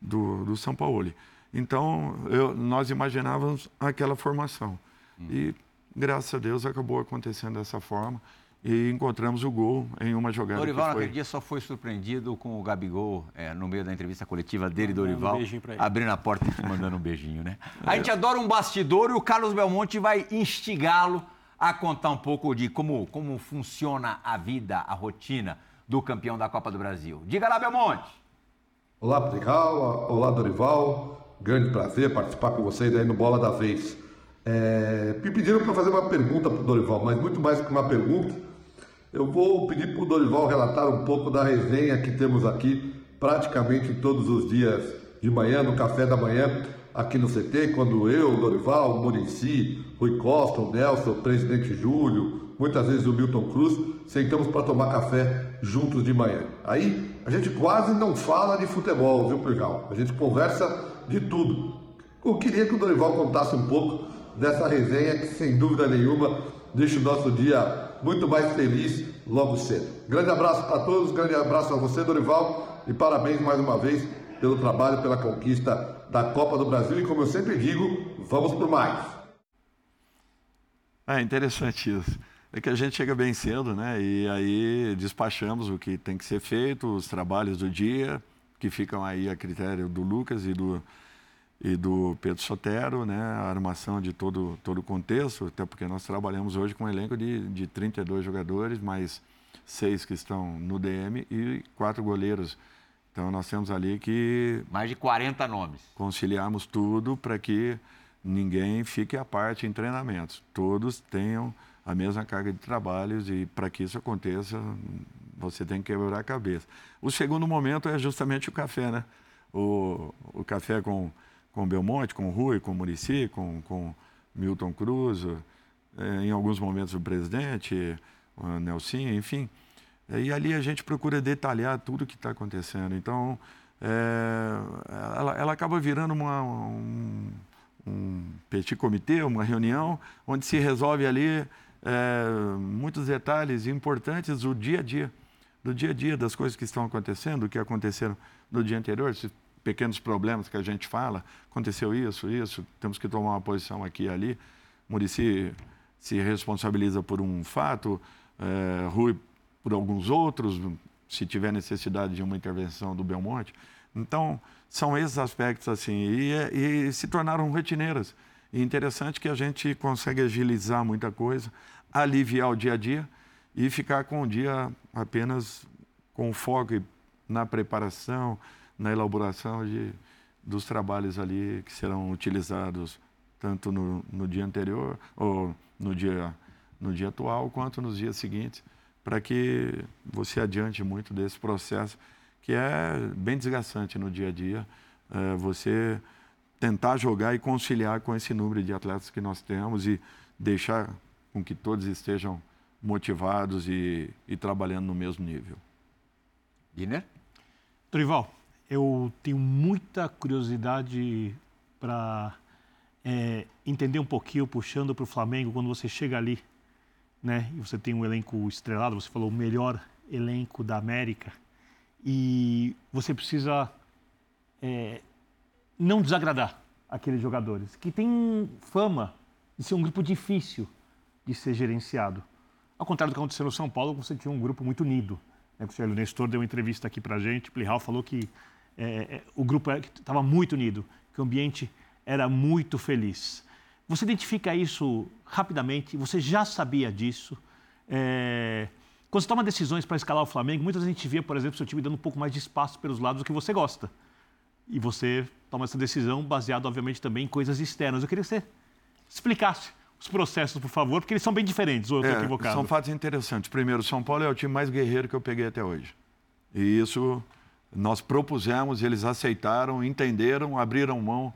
B: do, do São Paulo. Então, eu, nós imaginávamos aquela formação. Hum. E, graças a Deus, acabou acontecendo dessa forma e encontramos o gol em uma jogada.
A: Dorival,
B: foi...
A: naquele dia, só foi surpreendido com o Gabigol é, no meio da entrevista coletiva dele, Dorival, um abrindo a porta e mandando um beijinho, né? A gente adora um bastidor e o Carlos Belmonte vai instigá-lo a contar um pouco de como, como funciona a vida, a rotina do campeão da Copa do Brasil. Diga lá, Belmonte!
E: Olá, Pedrigal. Olá, Dorival. Grande prazer participar com vocês aí no Bola da Vez. É, me pediram para fazer uma pergunta para o Dorival, mas muito mais que uma pergunta, eu vou pedir para o Dorival relatar um pouco da resenha que temos aqui praticamente todos os dias de manhã, no café da manhã, aqui no CT, quando eu, Dorival, Murici, Rui Costa, o Nelson, o presidente Júlio, muitas vezes o Milton Cruz, sentamos para tomar café juntos de manhã. Aí a gente quase não fala de futebol, viu, Pergal? A gente conversa de tudo. Eu queria que o Dorival contasse um pouco dessa resenha que, sem dúvida nenhuma, deixa o nosso dia muito mais feliz logo cedo. Grande abraço para todos, grande abraço a você, Dorival, e parabéns mais uma vez pelo trabalho, pela conquista da Copa do Brasil. E como eu sempre digo, vamos por mais.
B: É interessante isso. É que a gente chega bem cedo, né? E aí despachamos o que tem que ser feito, os trabalhos do dia, que ficam aí a critério do Lucas e do, e do Pedro Sotero, né, a armação de todo, todo o contexto, até porque nós trabalhamos hoje com um elenco de, de 32 jogadores, mais seis que estão no DM e quatro goleiros. Então nós temos ali que.
A: Mais de 40 nomes.
B: Conciliarmos tudo para que ninguém fique à parte em treinamentos. Todos tenham a mesma carga de trabalhos e para que isso aconteça, você tem que quebrar a cabeça. O segundo momento é justamente o café, né? O, o café com com Belmonte, com Rui, com Murici, com, com Milton Cruz, é, em alguns momentos o presidente, o Nelson, enfim. É, e ali a gente procura detalhar tudo o que está acontecendo. Então, é, ela, ela, acaba virando uma, um, um petit comitê, uma reunião, onde se resolve ali é, muitos detalhes importantes do dia a dia, do dia a dia das coisas que estão acontecendo, do que aconteceram no dia anterior. Se pequenos problemas que a gente fala, aconteceu isso, isso, temos que tomar uma posição aqui e ali. Murici se responsabiliza por um fato, é, Rui por alguns outros, se tiver necessidade de uma intervenção do Belmonte. Então, são esses aspectos assim, e, e se tornaram rotineiras. E interessante que a gente consegue agilizar muita coisa, aliviar o dia a dia e ficar com o dia apenas com foco na preparação, na elaboração de, dos trabalhos ali que serão utilizados tanto no, no dia anterior ou no dia, no dia atual quanto nos dias seguintes, para que você adiante muito desse processo que é bem desgastante no dia a dia. É, você tentar jogar e conciliar com esse número de atletas que nós temos e deixar com que todos estejam motivados e, e trabalhando no mesmo nível.
A: Guiner?
C: Dorival, eu tenho muita curiosidade para é, entender um pouquinho, puxando para o Flamengo, quando você chega ali, né, e você tem um elenco estrelado, você falou o melhor elenco da América, e você precisa é, não desagradar aqueles jogadores, que têm fama de ser um grupo difícil de ser gerenciado. Ao contrário do que aconteceu no São Paulo, você tinha um grupo muito unido. Né? O Nestor deu uma entrevista aqui para a gente, Plihal falou que é, é o grupo estava muito unido, que o ambiente era muito feliz. Você identifica isso rapidamente, você já sabia disso. É... Quando você toma decisões para escalar o Flamengo, muitas vezes a gente vê, por exemplo, seu time dando um pouco mais de espaço pelos lados do que você gosta. E você toma essa decisão baseado, obviamente, também em coisas externas. Eu queria que você explicasse os processos, por favor, porque eles são bem diferentes, ou eu estou é, equivocado?
B: São fatos interessantes. Primeiro, São Paulo é o time mais guerreiro que eu peguei até hoje. E isso nós propusemos, eles aceitaram, entenderam, abriram mão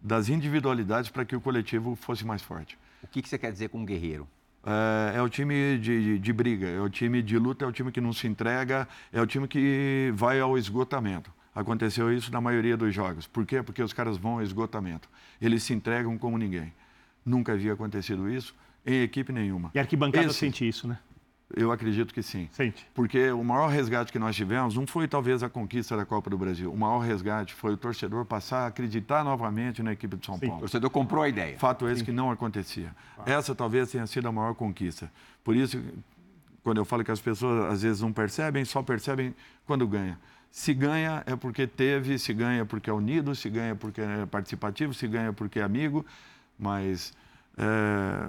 B: das individualidades para que o coletivo fosse mais forte.
A: O que, que você quer dizer com guerreiro?
B: É, é o time de, de, de, briga, é o time de luta, é o time que não se entrega, é o time que vai ao esgotamento. Aconteceu isso na maioria dos jogos. Por quê? Porque os caras vão ao esgotamento. Eles se entregam como ninguém. Nunca havia acontecido isso em equipe nenhuma.
C: E a arquibancada Esse, sente isso, né?
B: Eu acredito que sim.
C: Sente.
B: Porque o maior resgate que nós tivemos não foi talvez a conquista da Copa do Brasil. O maior resgate foi o torcedor passar a acreditar novamente na equipe de São sim. Paulo.
A: O torcedor comprou a ideia.
B: Fato esse sim. que não acontecia. Essa talvez tenha sido a maior conquista. Por isso, quando eu falo que as pessoas às vezes não percebem, só percebem quando ganha. Se ganha é porque teve, se ganha porque é unido, se ganha porque é participativo, se ganha porque é amigo, mas é,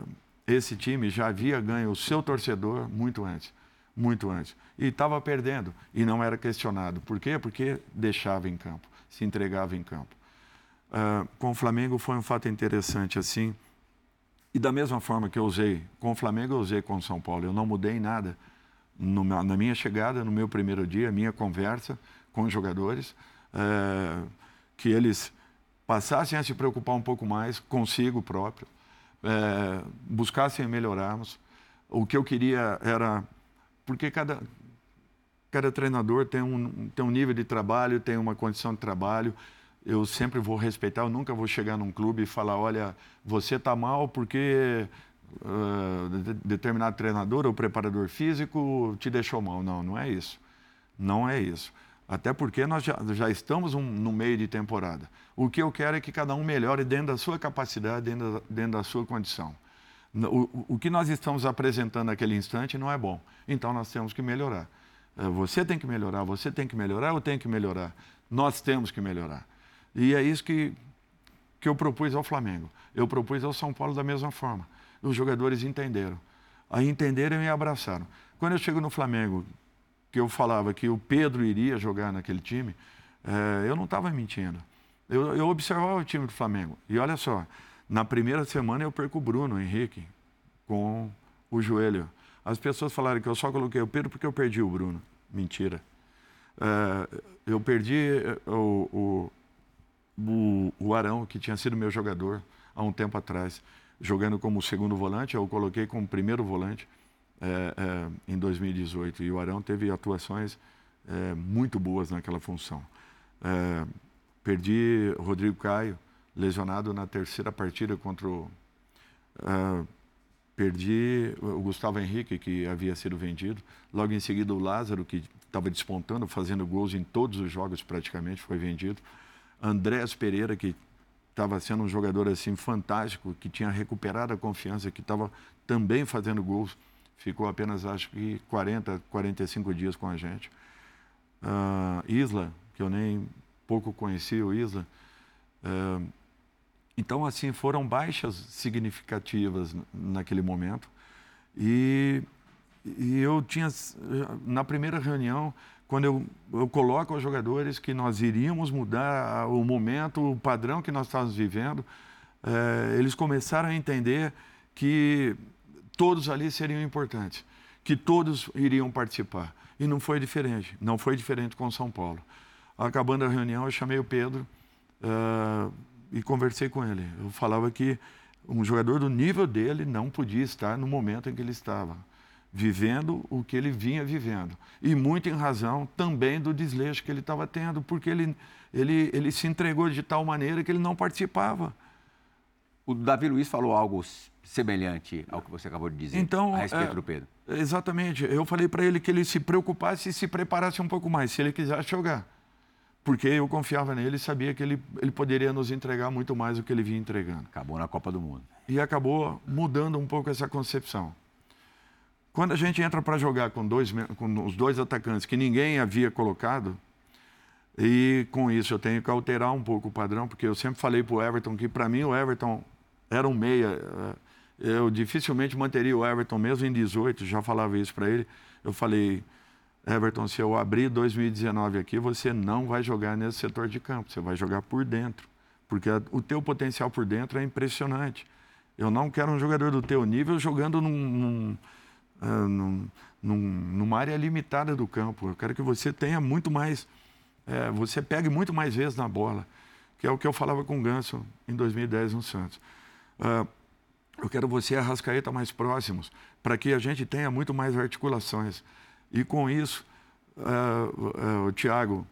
B: esse time já havia ganho o seu torcedor muito antes, muito antes. E estava perdendo e não era questionado. Por quê? Porque deixava em campo, se entregava em campo. Uh, com o Flamengo foi um fato interessante assim. E da mesma forma que eu usei com o Flamengo, eu usei com o São Paulo. Eu não mudei nada no, na minha chegada, no meu primeiro dia, minha conversa com os jogadores, uh, que eles passassem a se preocupar um pouco mais consigo próprio, é, buscassem melhorarmos. O que eu queria era. Porque cada, cada treinador tem um, tem um nível de trabalho, tem uma condição de trabalho. Eu sempre vou respeitar, eu nunca vou chegar num clube e falar: olha, você está mal porque uh, determinado treinador ou preparador físico te deixou mal. Não, não é isso. Não é isso. Até porque nós já, já estamos um, no meio de temporada. O que eu quero é que cada um melhore dentro da sua capacidade, dentro da, dentro da sua condição. O, o que nós estamos apresentando naquele instante não é bom. Então nós temos que melhorar. É, você tem que melhorar, você tem que melhorar, eu tenho que melhorar. Nós temos que melhorar. E é isso que, que eu propus ao Flamengo. Eu propus ao São Paulo da mesma forma. Os jogadores entenderam. Aí entenderam e abraçaram. Quando eu chego no Flamengo, que eu falava que o Pedro iria jogar naquele time, é, eu não estava mentindo. Eu, eu, observava o time do Flamengo. E olha só, na primeira semana eu perco o Bruno Henrique com o joelho. As pessoas falaram que eu só coloquei o Pedro porque eu perdi o Bruno. Mentira. É, eu perdi é, o, o, o, o Arão, que tinha sido meu jogador há um tempo atrás, jogando como segundo volante, eu coloquei como primeiro volante é, é, em 2018. E o Arão teve atuações é, muito boas naquela função. É, perdi Rodrigo Caio, lesionado na terceira partida contra o. É, perdi o Gustavo Henrique, que havia sido vendido. Logo em seguida, o Lázaro, que estava despontando, fazendo gols em todos os jogos praticamente, foi vendido. Andrés Pereira, que estava sendo um jogador assim fantástico, que tinha recuperado a confiança, que estava também fazendo gols. Ficou apenas, acho que, 40, 45 dias com a gente. Uh, Isla, que eu nem pouco conheci o Isla. Uh, então, assim, foram baixas significativas naquele momento. E, e eu tinha, na primeira reunião, quando eu, eu coloco aos jogadores que nós iríamos mudar o momento, o padrão que nós estávamos vivendo, é, eles começaram a entender que todos ali seriam importantes, que todos iriam participar. E não foi diferente, não foi diferente com São Paulo. Acabando a reunião, eu chamei o Pedro uh, e conversei com ele. Eu falava que um jogador do nível dele não podia estar no momento em que ele estava vivendo o que ele vinha vivendo. E muito em razão também do desleixo que ele estava tendo, porque ele, ele, ele se entregou de tal maneira que ele não participava.
A: O Davi Luiz falou algo semelhante ao que você acabou de dizer então, a respeito é, do Pedro.
B: Exatamente. Eu falei para ele que ele se preocupasse e se preparasse um pouco mais, se ele quisesse jogar. Porque eu confiava nele e sabia que ele, ele poderia nos entregar muito mais do que ele vinha entregando.
A: Acabou na Copa do Mundo.
B: E acabou mudando um pouco essa concepção. Quando a gente entra para jogar com, dois, com os dois atacantes que ninguém havia colocado, e com isso eu tenho que alterar um pouco o padrão, porque eu sempre falei para o Everton que para mim o Everton era um meia. Eh, eu dificilmente manteria o Everton mesmo em 18, já falava isso para ele. Eu falei, Everton, se eu abrir 2019 aqui, você não vai jogar nesse setor de campo, você vai jogar por dentro, porque o teu potencial por dentro é impressionante. Eu não quero um jogador do teu nível jogando num, uh, num, num, numa área limitada do campo. Eu quero que você tenha muito mais, é, você pegue muito mais vezes na bola, que é o que eu falava com o Ganso em 2010 no Santos. Uh, eu quero você e a Rascaeta mais próximos, para que a gente tenha muito mais articulações. E com isso, uh, o Thiago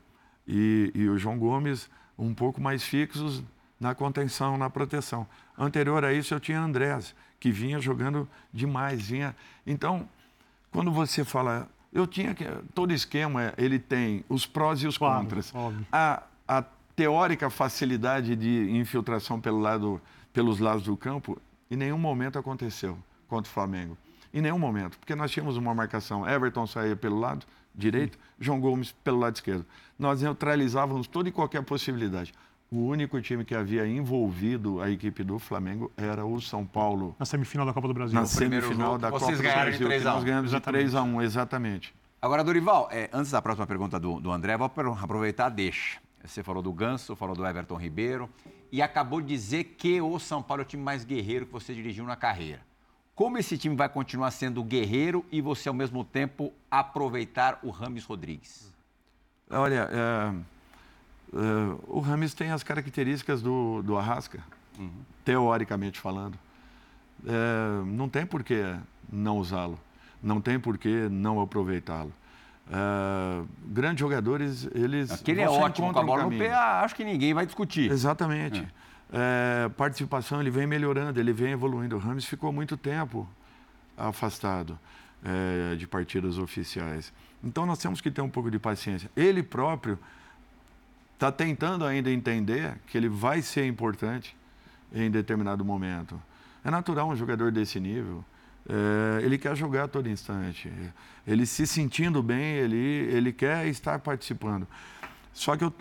B: e, e o João Gomes um pouco mais fixos na contenção, na proteção. Anterior a isso, eu tinha Andrés, que vinha jogando demais, vinha. Então, quando você fala, eu tinha que todo esquema ele tem os prós e os claro, contras. A, a teórica facilidade de infiltração pelo lado, pelos lados do campo, em nenhum momento aconteceu contra o Flamengo. Em nenhum momento, porque nós tínhamos uma marcação. Everton saía pelo lado direito, Sim. João Gomes pelo lado esquerdo. Nós neutralizávamos toda e qualquer possibilidade. O único time que havia envolvido a equipe do Flamengo era o São Paulo.
C: Na semifinal da Copa do Brasil.
B: Na semifinal da Copa
A: do Brasil.
B: Vocês nós ganhamos de 3 a 1 exatamente.
A: Agora, Dorival, é, antes da próxima pergunta do, do André, vou aproveitar deixa. Você falou do Ganso, falou do Everton Ribeiro e acabou de dizer que o São Paulo é o time mais guerreiro que você dirigiu na carreira. Como esse time vai continuar sendo guerreiro e você, ao mesmo tempo, aproveitar o Rames Rodrigues?
B: Olha, é Uh, o Rames tem as características do, do Arrasca, uhum. teoricamente falando. Uh, não tem por que não usá-lo, não tem por que não aproveitá-lo. Uh, grandes jogadores, eles.
A: Aquele é ótimo, com a bola um no pé, acho que ninguém vai discutir.
B: Exatamente. É. participação, ele vem melhorando, ele vem evoluindo. O Rames ficou muito tempo afastado é, de partidas oficiais. Então nós temos que ter um pouco de paciência. Ele próprio está tentando ainda entender que ele vai ser importante em determinado momento. É natural um jogador desse nível. É, ele quer jogar a todo instante. Ele se sentindo bem, ele, ele quer estar participando. Só que eu,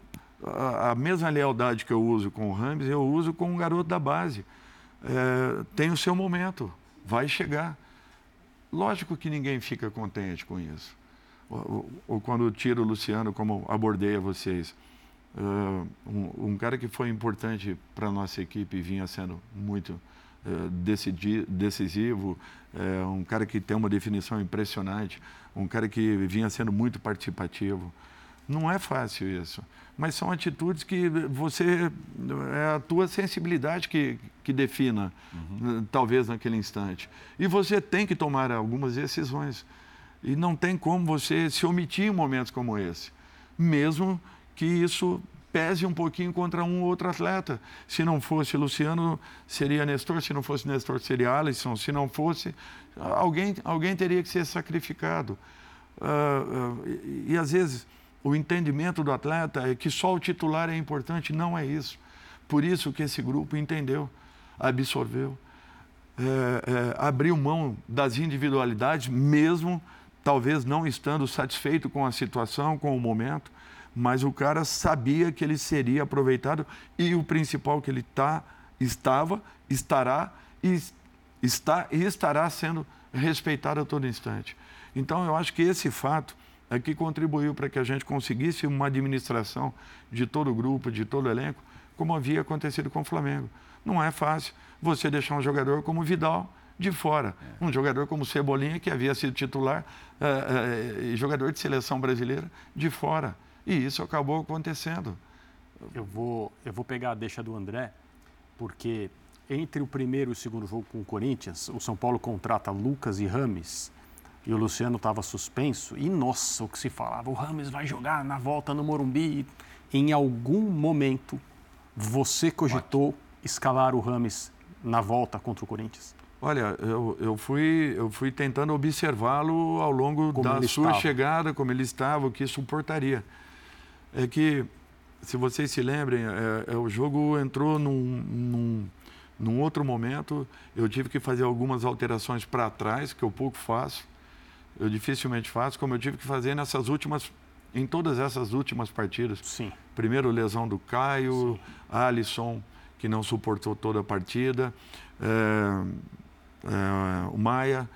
B: a, a, mesma lealdade que eu uso com o Rams, eu uso com um garoto da base. É, tem o seu momento, vai chegar. Lógico que ninguém fica contente com isso. Ou, ou quando tiro o Luciano, como abordei a vocês. Uh, um, um, cara que foi importante para a nossa equipe vinha sendo muito decisivo, uh, um cara que tem uma definição impressionante, um cara que vinha sendo muito participativo. Não é fácil isso, mas são atitudes que você é a tua sensibilidade que, que defina, uhum. talvez naquele instante. E você tem que tomar algumas decisões. E não tem como você se omitir em momentos como esse, mesmo que isso pese um pouquinho contra um ou outro atleta. Se não fosse Luciano, seria Nestor, se não fosse Nestor, seria Alisson, se não fosse, alguém, alguém teria que ser sacrificado. Uh, uh, e, e às vezes o entendimento do atleta é que só o titular é importante, não é isso. Por isso que esse grupo entendeu, absorveu, é, é, abriu mão das individualidades, mesmo talvez não estando satisfeito com a situação, com o momento, mas o cara sabia que ele seria aproveitado e o principal que ele tá, estava, estará e está e estará sendo respeitado a todo instante. Então eu acho que esse fato é que contribuiu para que a gente conseguisse uma administração de todo o grupo, de todo o elenco, como havia acontecido com o Flamengo. Não é fácil você deixar um jogador como Vidal de fora. É. Um jogador como Cebolinha, que havia sido titular e uh, jogador de seleção brasileira, de fora. E isso acabou acontecendo.
D: Eu vou, eu vou pegar a deixa do André, porque entre o primeiro e o segundo jogo com o Corinthians, o São Paulo contrata Lucas e Rames e o Luciano estava suspenso. E nossa, o que se falava, o Rames vai jogar na volta no Morumbi. Em algum momento, você cogitou escalar o Rames na volta contra o Corinthians?
B: Olha, eu, eu, fui, eu fui tentando observá-lo ao longo como da sua estava. chegada, como ele estava, o que suportaria. É que, se vocês se lembrem, é, é, o jogo entrou num, num, num outro momento, eu tive que fazer algumas alterações para trás, que eu pouco faço, eu dificilmente faço, como eu tive que fazer nessas últimas, em todas essas últimas partidas.
D: Sim.
B: Primeiro lesão do Caio, Sim. Alisson, que não suportou toda a partida, é, é, o Maia,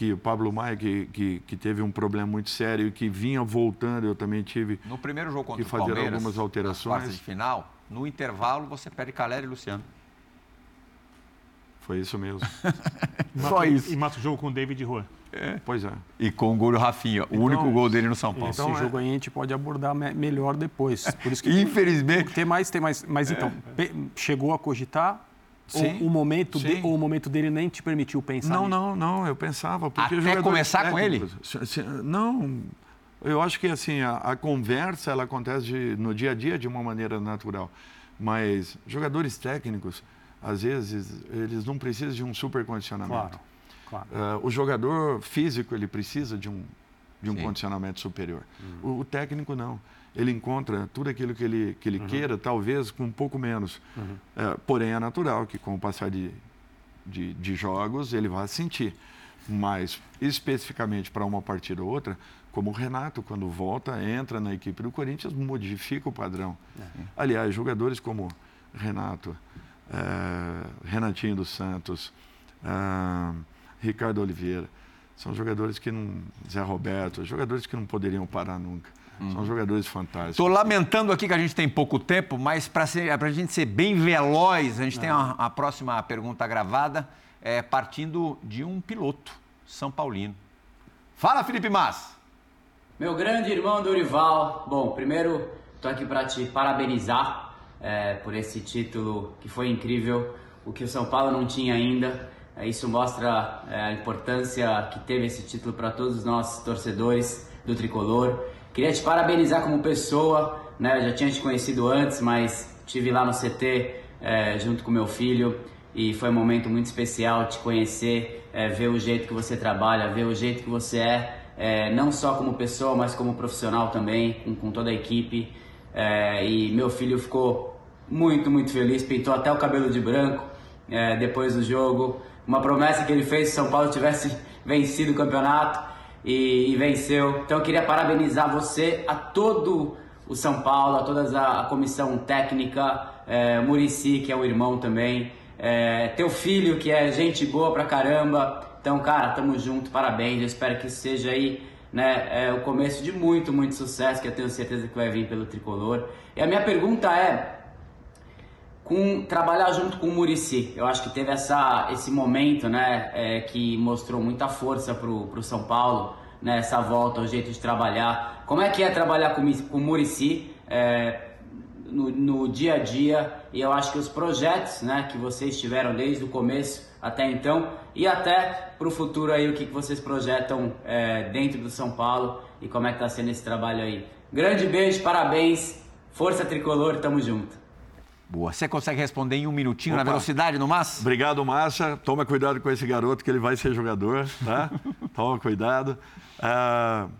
B: que o Pablo Maia, que, que, que, teve um problema muito sério e que vinha voltando, eu também tive
A: no primeiro jogo contra
B: que fazer
A: Palmeiras,
B: algumas alterações.
A: Nas de final, no intervalo você perde Calera e Luciano.
B: Foi isso mesmo.
C: Só isso. E mata o jogo com o David Rua.
B: É. Pois é.
A: E com o gol do Rafinha, então, o único gol dele no São Paulo.
D: Esse então, jogo é... aí a gente pode abordar me melhor depois.
A: Por isso que Infelizmente.
D: Tem mais, tem mais. Mas então, é. chegou a cogitar Sim, o, momento de, ou o momento dele nem te permitiu pensar?
B: Não, não, não. Eu pensava. Porque
A: Até começar com ele?
B: Não. Eu acho que assim a, a conversa ela acontece de, no dia a dia de uma maneira natural, mas jogadores técnicos às vezes eles não precisam de um super condicionamento.
D: Claro. Claro.
B: Uh, o jogador físico ele precisa de um, de um condicionamento superior. Uhum. O, o, técnico não. Ele encontra tudo aquilo que ele, que ele uhum. queira, talvez com um pouco menos. Uhum. Uh, porém, é natural que com o passar de, de, de jogos ele vá sentir. Mas, especificamente para uma partida ou outra, como o Renato, quando volta, entra na equipe do Corinthians, modifica o padrão. É. Aliás, jogadores como Renato, uh, Renatinho dos Santos, uh, Ricardo Oliveira. São jogadores que não. Zé Roberto, jogadores que não poderiam parar nunca. Hum. São jogadores fantásticos.
A: Estou lamentando aqui que a gente tem pouco tempo, mas para a gente ser bem veloz, a gente tem a, a, próxima pergunta gravada, é, partindo de um piloto, São Paulino. Fala, Felipe Mas!
F: Meu grande irmão Dorival, bom, primeiro estou aqui para te parabenizar é, por esse título que foi incrível, o que o São Paulo não tinha ainda. É, isso mostra é, a importância que teve esse título para todos nós torcedores do tricolor. Queria te parabenizar como pessoa, né? Eu já tinha te conhecido antes, mas tive lá no CT é, junto com meu filho e foi um momento muito especial te conhecer, é, ver o jeito que você trabalha, ver o jeito que você é, é não só como pessoa, mas como profissional também, com, com toda a equipe. E meu filho ficou muito, muito feliz, pintou até o cabelo de branco depois do jogo uma promessa que ele fez se São Paulo tivesse vencido o campeonato e, e venceu. Então eu queria parabenizar você, a todo o São Paulo, a toda a, a comissão técnica, é, Murici, que é o irmão também, é, teu filho, que é gente boa pra caramba. Então, cara, tamo junto, parabéns. Eu espero que seja aí né, é, o começo de muito, muito sucesso, que eu tenho certeza que vai vir pelo tricolor. E a minha pergunta é com trabalhar junto com o Murici. Eu acho que teve essa, esse momento, né, é, que mostrou muita força pro, pro São Paulo, né, essa volta, o jeito de trabalhar. Como é que é trabalhar com, com o Murici é, no, no, dia a dia? E eu acho que os projetos, né, que vocês tiveram desde o começo até então e até para o futuro aí o que, que vocês projetam é, dentro do São Paulo e como é que está sendo esse trabalho aí. Grande beijo, parabéns, força tricolor, tamo junto.
A: Boa. Você consegue responder em um minutinho Opa. na velocidade, no Massa?
B: Obrigado, Massa. Toma cuidado com esse garoto que ele vai ser jogador, tá? Toma cuidado. Uh,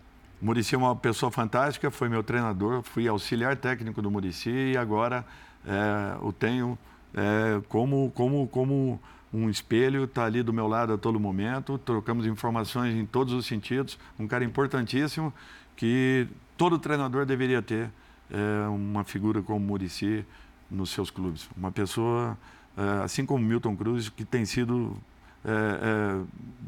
B: Murici é uma pessoa fantástica, foi meu treinador, fui auxiliar técnico do Murici e agora é, o tenho é, como, como, como um espelho, está ali do meu lado a todo momento, trocamos informações em todos os sentidos, um cara importantíssimo que todo treinador deveria ter é, uma figura como Murici nos seus clubes. Uma pessoa, é, assim como Milton Cruz, que tem sido é, é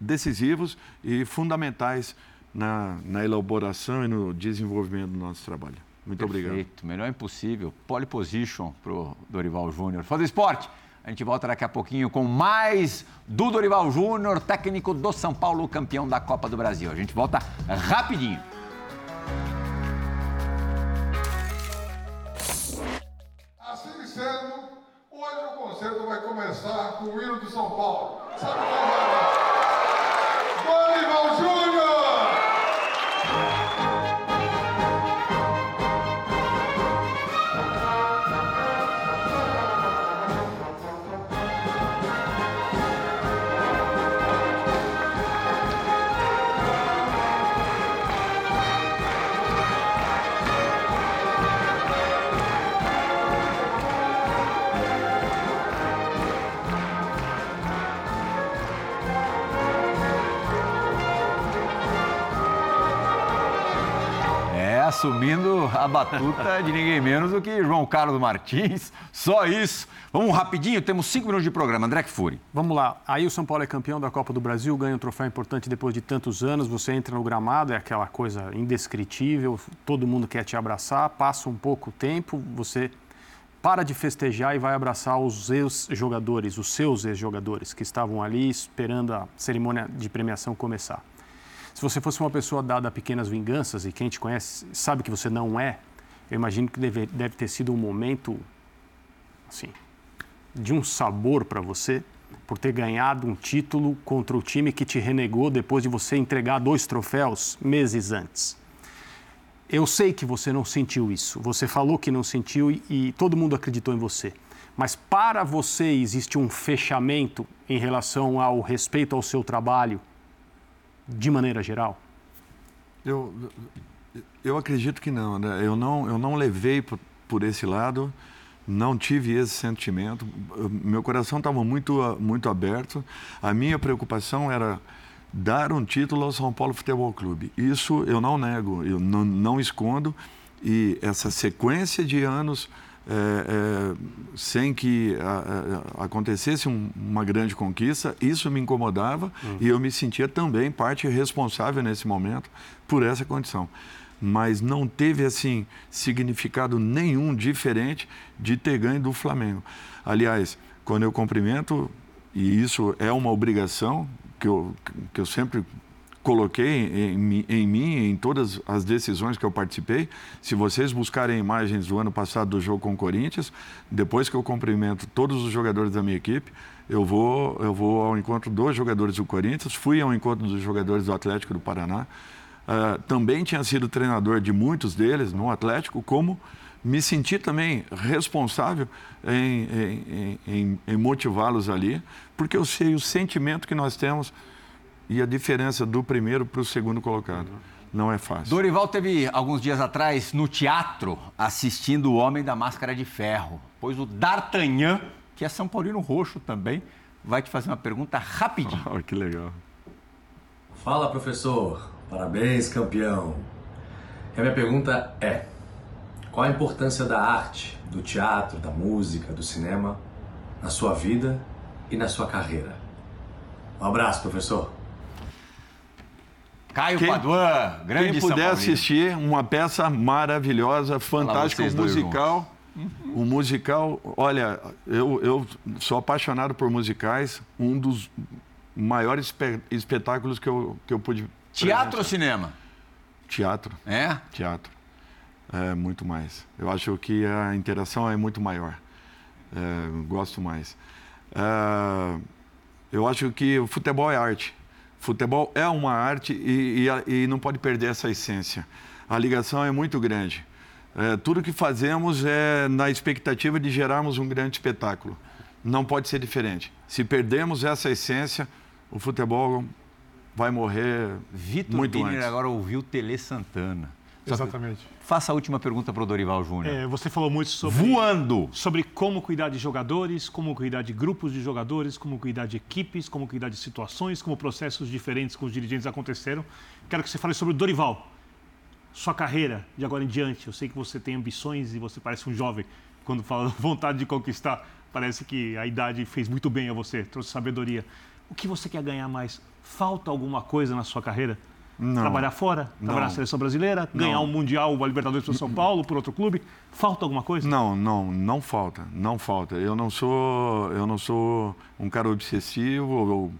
B: decisivos e fundamentais na, na, elaboração e no desenvolvimento do nosso trabalho. Muito
A: Perfeito.
B: obrigado.
A: Perfeito, melhor impossível. Pole position para o Dorival Júnior. Fazer esporte. A gente volta daqui a pouquinho com mais do Dorival Júnior, técnico do São Paulo, campeão da Copa do Brasil. A gente volta rapidinho.
E: Começar com o hino do São Paulo. Sabe quem vai?
A: Assumindo a batuta de ninguém menos do que João Carlos Martins. Só isso. Vamos rapidinho, temos cinco minutos de programa. André Furi.
D: Vamos lá. Aí o São Paulo é campeão da Copa do Brasil, ganha um troféu importante depois de tantos anos. Você entra no gramado, é aquela coisa indescritível, todo mundo quer te abraçar, passa um pouco tempo, você para de festejar e vai abraçar os ex-jogadores, os seus ex-jogadores que estavam ali esperando a cerimônia de premiação começar. Se você fosse uma pessoa dada a pequenas vinganças, e quem te conhece sabe que você não é, eu imagino que deve, deve ter sido um momento, assim, de um sabor para você, por ter ganhado um título contra o time que te renegou depois de você entregar dois troféus meses antes. Eu sei que você não sentiu isso, você falou que não sentiu e, e todo mundo acreditou em você. Mas para você existe um fechamento em relação ao respeito ao seu trabalho, de maneira geral?
B: Eu, eu acredito que não, né? Eu não, eu não levei por, por esse lado, não tive esse sentimento. Meu coração estava muito, muito aberto. A minha preocupação era dar um título ao São Paulo Futebol Clube. Isso eu não nego, eu não, não escondo. E essa sequência de anos é, é, sem que a, a, acontecesse um, uma grande conquista, isso me incomodava uhum. e eu me sentia também parte responsável nesse momento por essa condição. Mas não teve assim significado nenhum diferente de ter ganho do Flamengo. Aliás, quando eu cumprimento, e isso é uma obrigação que eu, que eu sempre coloquei em, em mim, em todas as decisões que eu participei. Se vocês buscarem imagens do ano passado do jogo com o Corinthians, depois que eu cumprimento todos os jogadores da minha equipe, eu vou, eu vou ao encontro dos jogadores do Corinthians, fui ao encontro dos jogadores do Atlético do Paraná. Uh, também tinha sido treinador de muitos deles no Atlético, como me senti também responsável em, em, em, em motivá-los ali, porque eu sei o sentimento que nós temos e a diferença do primeiro para o segundo colocado. Não é fácil.
A: Dorival teve alguns dias atrás no teatro assistindo o Homem da Máscara de Ferro, pois o D'Artagnan, que é São Paulino Roxo também, vai te fazer uma pergunta rapidinho.
B: Oh, que legal.
G: Fala, professor. Parabéns, campeão. E a minha pergunta é: qual a importância da arte, do teatro, da música, do cinema na sua vida e na sua carreira? Um abraço, professor.
A: Caio quem, Paduan, grande
B: Quem puder assistir, uma peça maravilhosa, fantástica, um musical. Um musical, olha, eu, eu sou apaixonado por musicais, um dos maiores espe espetáculos que eu, que eu pude.
A: Teatro ou cinema?
B: Teatro.
A: É?
B: Teatro. É muito mais. Eu acho que a interação é muito maior. É, gosto mais. É, eu acho que o futebol é arte. Futebol é uma arte e, e, e não pode perder essa essência. A ligação é muito grande. É, tudo que fazemos é na expectativa de gerarmos um grande espetáculo. Não pode ser diferente. Se perdemos essa essência, o futebol vai morrer
A: Vitor
B: muito
A: Biner
B: antes.
A: agora ouviu Tele Santana.
C: Exatamente.
A: Faça a última pergunta para o Dorival Júnior.
C: É, você falou muito sobre.
A: Voando!
C: Sobre como cuidar de jogadores, como cuidar de grupos de jogadores, como cuidar de equipes, como cuidar de situações, como processos diferentes com os dirigentes aconteceram. Quero que você fale sobre o Dorival. Sua carreira de agora em diante. Eu sei que você tem ambições e você parece um jovem. Quando fala vontade de conquistar, parece que a idade fez muito bem a você, trouxe sabedoria. O que você quer ganhar mais? Falta alguma coisa na sua carreira?
B: Não.
C: Trabalhar fora? Trabalhar
B: Não.
C: na seleção brasileira? Ganhar
B: Não.
C: um Mundial, uma Libertadores para São Paulo, por outro clube? Falta alguma coisa?
B: Não, não, não falta, não falta. Eu não sou, eu não sou um cara obsessivo ou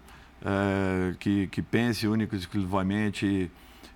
B: é, que, que pense único e exclusivamente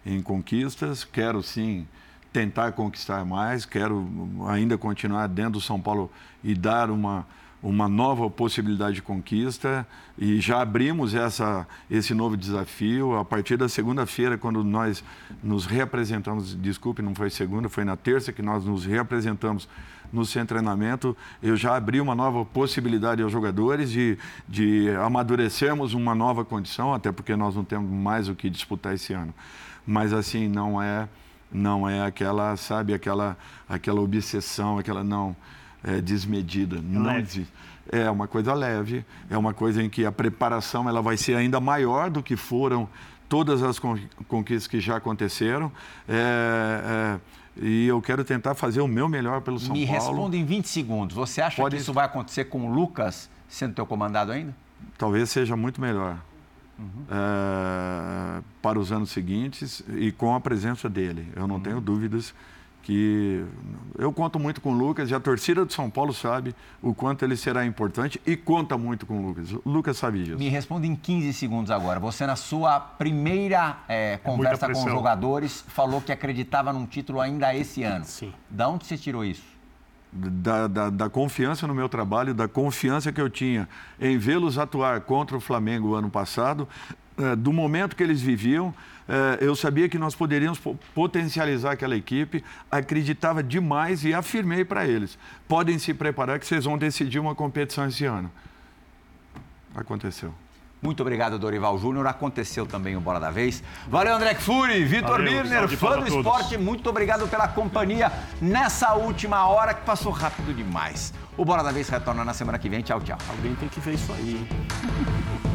B: em conquistas. Quero sim tentar conquistar mais, quero ainda continuar dentro do São Paulo e dar uma uma nova possibilidade de conquista e já abrimos essa, esse novo desafio a partir da segunda-feira, quando nós nos reapresentamos. Desculpe, não foi segunda, foi na terça que nós nos reapresentamos no de treinamento. Eu já abri uma nova possibilidade aos jogadores de, de amadurecermos uma nova condição, até porque nós não temos mais o que disputar esse ano. Mas assim, não é, não é aquela, sabe, aquela, aquela obsessão, aquela não é, desmedida. não
C: leve.
B: existe. É uma coisa leve, é uma coisa em que a preparação ela vai ser ainda maior do que foram todas as con- conquistas que já aconteceram. É, é, e eu quero tentar fazer o meu melhor pelo São
A: Me
B: Paulo.
A: responda em 20 segundos. Você acha
B: Pode-
A: que isso vai acontecer com o Lucas sendo teu comandado ainda?
B: Talvez seja muito melhor. é, para os anos seguintes e com a presença dele. Eu não tenho dúvidas que eu conto muito com o Lucas e a torcida do São Paulo sabe o quanto ele será importante e conta muito com o Lucas. O Lucas sabe disso.
A: Me responda em 15 segundos agora. Você, na sua primeira é, conversa com os jogadores, falou que acreditava num título ainda esse ano.
D: Sim.
A: Da onde você tirou isso?
B: Da, da, da confiança no meu trabalho, da confiança que eu tinha em vê-los atuar contra o Flamengo ano passado, eh, do momento que eles viviam, eh, eu sabia que nós poderíamos po- potencializar aquela equipe, acreditava demais e afirmei para eles: podem se preparar que vocês vão decidir uma competição esse ano. Aconteceu.
A: Muito obrigado, Dorival Júnior. Aconteceu também o Bola da Vez. Valeu, André Fury, Vitor Birner, fã do esporte. Muito obrigado pela companhia nessa última hora que passou rápido demais. O Bola da Vez retorna na semana que vem. Tchau, tchau.
D: Alguém tem que ver isso aí. hein?